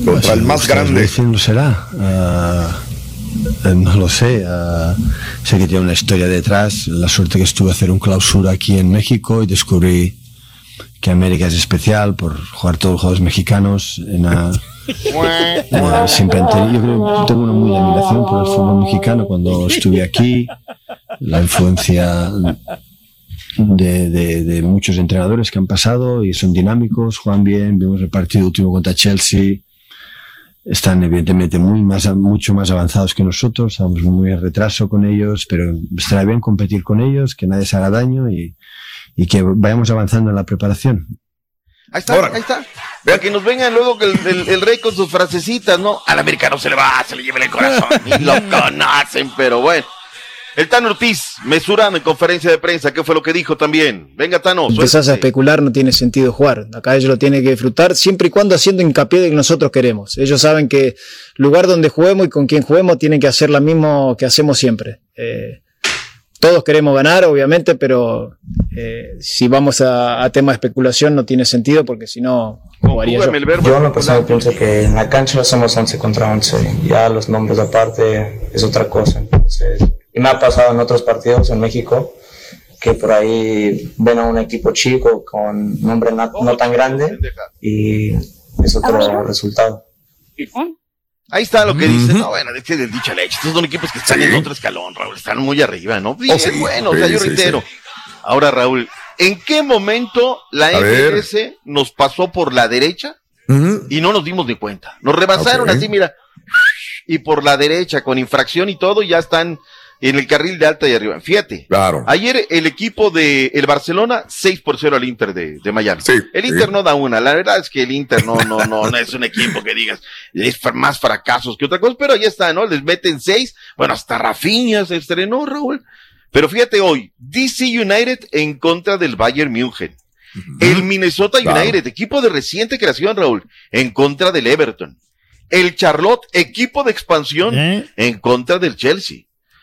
Speaker 1: Contra el más grande.
Speaker 22: ¿Quién será? Ah, eh, no lo sé. ah, sé que tiene una historia detrás. La suerte que estuve a hacer un clausura aquí en México y descubrí que América es especial por jugar todos los juegos mexicanos. En eh, siempre yo creo tengo una muy admiración por el fútbol mexicano cuando estuve aquí. La influencia de, de- de muchos entrenadores que han pasado y son dinámicos, juegan bien. Vimos el partido último contra Chelsea están evidentemente muy más, mucho más avanzados que nosotros, estamos muy en retraso con ellos, pero estará bien competir con ellos, que nadie se haga daño y, y que vayamos avanzando en la preparación.
Speaker 21: Ahí está, ahí está. Para que nos vengan luego que el, el- el rey con sus frasecitas, ¿no? Al americano se le va, se le lleva el corazón. Ni lo conocen, pero bueno. El Tano Ortiz, mesurando en conferencia de prensa, ¿qué fue lo que dijo también? Venga, Tano,
Speaker 23: Empezás a especular, no tiene sentido jugar. Acá ellos lo tienen que disfrutar siempre y cuando haciendo hincapié de que nosotros queremos. Ellos saben que lugar donde juguemos y con quien juguemos tienen que hacer lo mismo que hacemos siempre. Eh, todos queremos ganar, obviamente, pero eh, si vamos a, a tema de especulación no tiene sentido porque si no jugaría yo.
Speaker 16: Yo en lo personal pienso que en la cancha somos 11 contra 11. Ya los nombres aparte es otra cosa. Entonces, me ha pasado en otros partidos en México que por ahí ven a un equipo chico con nombre no tan grande y es otro resultado.
Speaker 21: Ahí está lo que dice. No, bueno, es que del dicha leche. Estos son equipos que están en otro escalón, Raúl. Están muy arriba, ¿no? Bien,
Speaker 1: Oh, sí.
Speaker 21: bueno, o sea, yo
Speaker 1: sí,
Speaker 21: reitero. Ahora, Raúl, ¿en qué momento la. MLS nos pasó por la derecha y no nos dimos ni cuenta? Nos rebasaron así, mira, y por la derecha, con infracción y todo, ya están en el carril de alta y arriba. Fíjate.
Speaker 1: Claro.
Speaker 21: Ayer el equipo de el Barcelona, 6 por 0 al Inter de, de Miami. el Inter
Speaker 1: sí.
Speaker 21: no da una. La verdad es que el Inter no, no, no, no es un equipo que digas, es más fracasos que otra cosa, pero ahí está, ¿no? Les meten 6. Bueno, hasta Rafinha se estrenó, Raúl. Pero fíjate hoy, DC United en contra del Bayern München. El Minnesota
Speaker 1: Claro.
Speaker 21: United, equipo de reciente creación, Raúl, en contra del Everton. El Charlotte, equipo de expansión, en contra del Chelsea.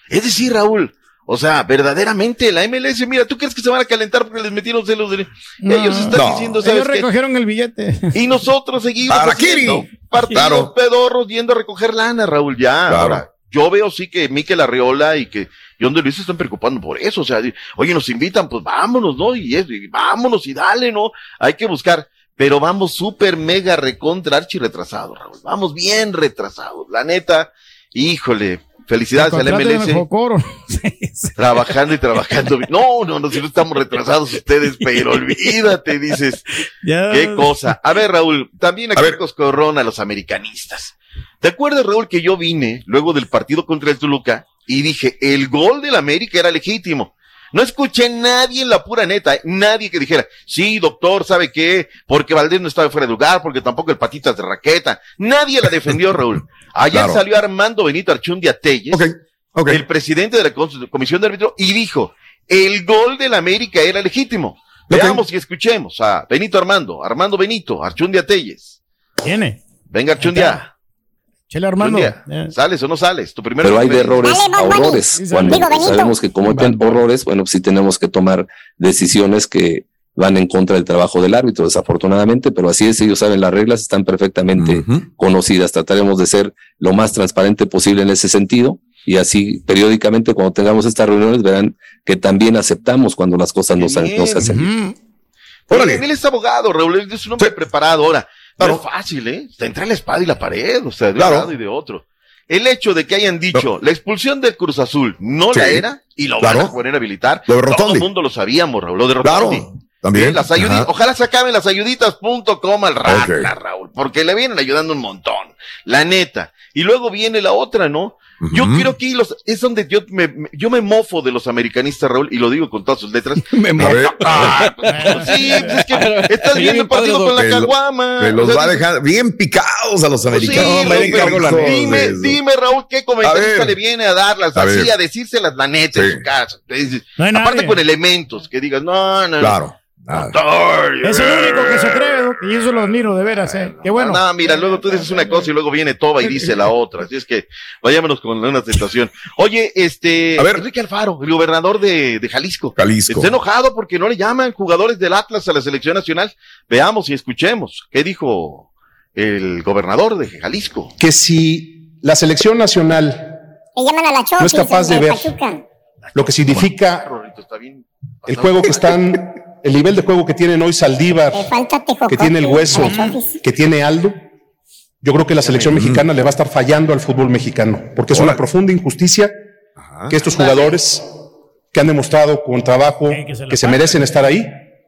Speaker 21: Es decir, Raúl, o sea, verdaderamente la MLS, mira, ¿tú crees que se van a calentar porque les metieron celos? De... Ellos están
Speaker 5: No.
Speaker 21: diciendo, ¿sabes
Speaker 5: Ellos
Speaker 21: qué?
Speaker 5: recogieron el billete.
Speaker 21: Y nosotros seguimos
Speaker 1: Harakiri.
Speaker 21: haciendo partidos
Speaker 1: Claro.
Speaker 21: pedorros yendo a recoger lana, Raúl, ya.
Speaker 1: Claro.
Speaker 21: Ahora, yo veo sí que Miquel Arriola y que John de Luis se están preocupando por eso. O sea, oye, nos invitan, pues vámonos, ¿no? Y, es, y vámonos y dale, ¿no? Hay que buscar. Pero vamos súper mega recontra archi retrasados, Raúl. Vamos bien retrasados. La neta, híjole, felicidades al MLS. Trabajando y trabajando. No, no, no, si no estamos retrasados ustedes, pero olvídate, dices.
Speaker 5: Ya.
Speaker 21: Qué cosa. A ver, Raúl, también aquí Corona a los americanistas. ¿Te acuerdas, Raúl, que yo vine luego del partido contra el Toluca y dije, el gol del América era legítimo? No escuché nadie en la pura neta, ¿eh? nadie que dijera, sí, doctor, ¿sabe qué? Porque Valdés no estaba fuera de lugar, porque tampoco el patitas de raqueta. Nadie la defendió, Raúl. Ayer
Speaker 1: Claro.
Speaker 21: salió Armando Benito Archundia Telles, el presidente de la comisión de árbitro, y dijo, el gol del América era legítimo. Veamos y escuchemos a Benito Armando, Armando Benito, Archundia Telles.
Speaker 5: Tiene.
Speaker 21: Venga, Archundia.
Speaker 5: Chele Armando.
Speaker 21: Archundia, ¿Sales o no sales? Tu primer
Speaker 24: Pero hay de errores a horrores. Cuando
Speaker 5: Digo,
Speaker 24: sabemos que cometen horrores, bueno, pues sí tenemos que tomar decisiones que van en contra del trabajo del árbitro, desafortunadamente, pero así es, ellos saben las reglas, están perfectamente conocidas. Trataremos de ser lo más transparente posible en ese sentido y así periódicamente cuando tengamos estas reuniones verán que también aceptamos cuando las cosas no, se- no se hacen bien.
Speaker 21: Órale. Él es abogado, Raúl, él es un hombre preparado. Ahora, no es fácil, ¿eh? Está entre la espada y la pared, o sea, de
Speaker 1: Claro.
Speaker 21: un lado y de otro. El hecho de que hayan dicho la expulsión del Cruz Azul no la era y lo
Speaker 1: Claro.
Speaker 21: van a poner a habilitar.
Speaker 1: Lo de
Speaker 21: Todo el mundo lo sabíamos, Raúl. Lo de
Speaker 1: Claro,
Speaker 21: Rotondi.
Speaker 1: También.
Speaker 21: Sí, las ayudi-
Speaker 1: Ajá.
Speaker 21: Ojalá se acaben las ayuditas.com al rato,
Speaker 1: Ok.
Speaker 21: Raúl, porque le vienen ayudando un montón. La neta. Y luego viene la otra, ¿no? Yo creo que los, es donde yo me, me- yo me mofo de los americanistas, Raúl, y lo digo con todas sus letras.
Speaker 4: me
Speaker 1: A ver.
Speaker 21: Sí, pues es que estás viendo el partido con la caguama.
Speaker 1: te los
Speaker 21: O sea,
Speaker 1: va a dejar bien picados a los
Speaker 21: pues sí,
Speaker 1: americanos.
Speaker 21: güey,
Speaker 1: Hijos
Speaker 21: pero dime, dime, Raúl, ¿qué comentarista le viene a darlas
Speaker 1: A
Speaker 21: así,
Speaker 1: ver.
Speaker 21: a decírselas la neta en
Speaker 1: Sí.
Speaker 21: su casa?
Speaker 5: No
Speaker 21: aparte
Speaker 5: nadie.
Speaker 21: con elementos, que digas, no, no, no.
Speaker 5: Es el único que se cree, Doc, y eso lo admiro, de veras, ¿eh? Qué bueno.
Speaker 21: No, mira, luego tú dices una cosa y luego viene Toba y dice la otra. Así es que vayámonos con una tentación. Oye, este,
Speaker 1: A ver.
Speaker 21: Enrique Alfaro, el gobernador de, de Jalisco.
Speaker 1: Jalisco.
Speaker 21: Está enojado porque no le llaman jugadores del Atlas a la selección nacional. Veamos y escuchemos. ¿Qué dijo el gobernador de Jalisco?
Speaker 25: que si la selección nacional
Speaker 2: Le llaman a la Chofi,
Speaker 25: No es capaz de ver.
Speaker 2: Pachuca.
Speaker 25: lo que significa
Speaker 21: Rorrito, está bien.
Speaker 25: el juego que están, el nivel de juego que tienen hoy Saldívar, que tiene el hueso, que tiene Aldo, yo creo que la selección mexicana le va a estar fallando al fútbol mexicano, porque es una profunda injusticia que estos jugadores que han demostrado con trabajo que se merecen estar ahí,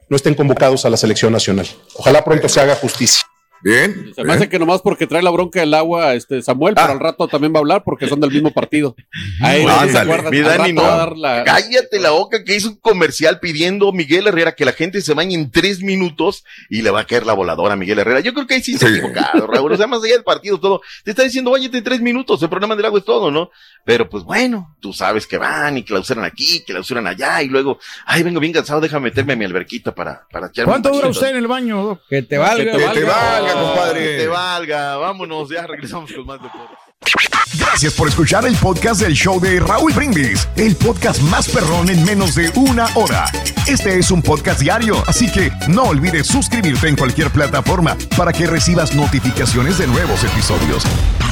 Speaker 25: no estén convocados a la selección nacional. Ojalá pronto se haga justicia.
Speaker 1: Bien.
Speaker 17: Se me hace que nomás porque trae la bronca del agua este Samuel, pero al rato también va a hablar porque son del mismo partido. Ahí no se acuerdan.
Speaker 21: mi Dani, no.
Speaker 17: dar la-
Speaker 21: Cállate la boca que hizo un comercial pidiendo Miguel Herrera que la gente se bañe en tres minutos y le va a caer la voladora a Miguel Herrera. Yo creo que ahí sí se ha equivocado, Raúl. O sea, más allá del partido, todo. Te está diciendo, bañate en tres minutos, el problema del agua es todo, ¿no? Pero pues bueno, tú sabes que van y que la usan aquí, que la usan allá y luego, ay, vengo bien cansado, déjame meterme a mi alberquita para, para echarme
Speaker 5: ¿Cuánto dura
Speaker 21: bañito".
Speaker 5: usted en el baño, Doc?
Speaker 4: Que te valga.
Speaker 1: Que te valga, compadre.
Speaker 21: Que te valga, vámonos, ya regresamos con más deportes.
Speaker 1: Gracias por escuchar el podcast del show de Raúl Brindis, el podcast más perrón en menos de una hora. Este es un podcast diario, así que no olvides suscribirte en cualquier plataforma para que recibas notificaciones de nuevos episodios.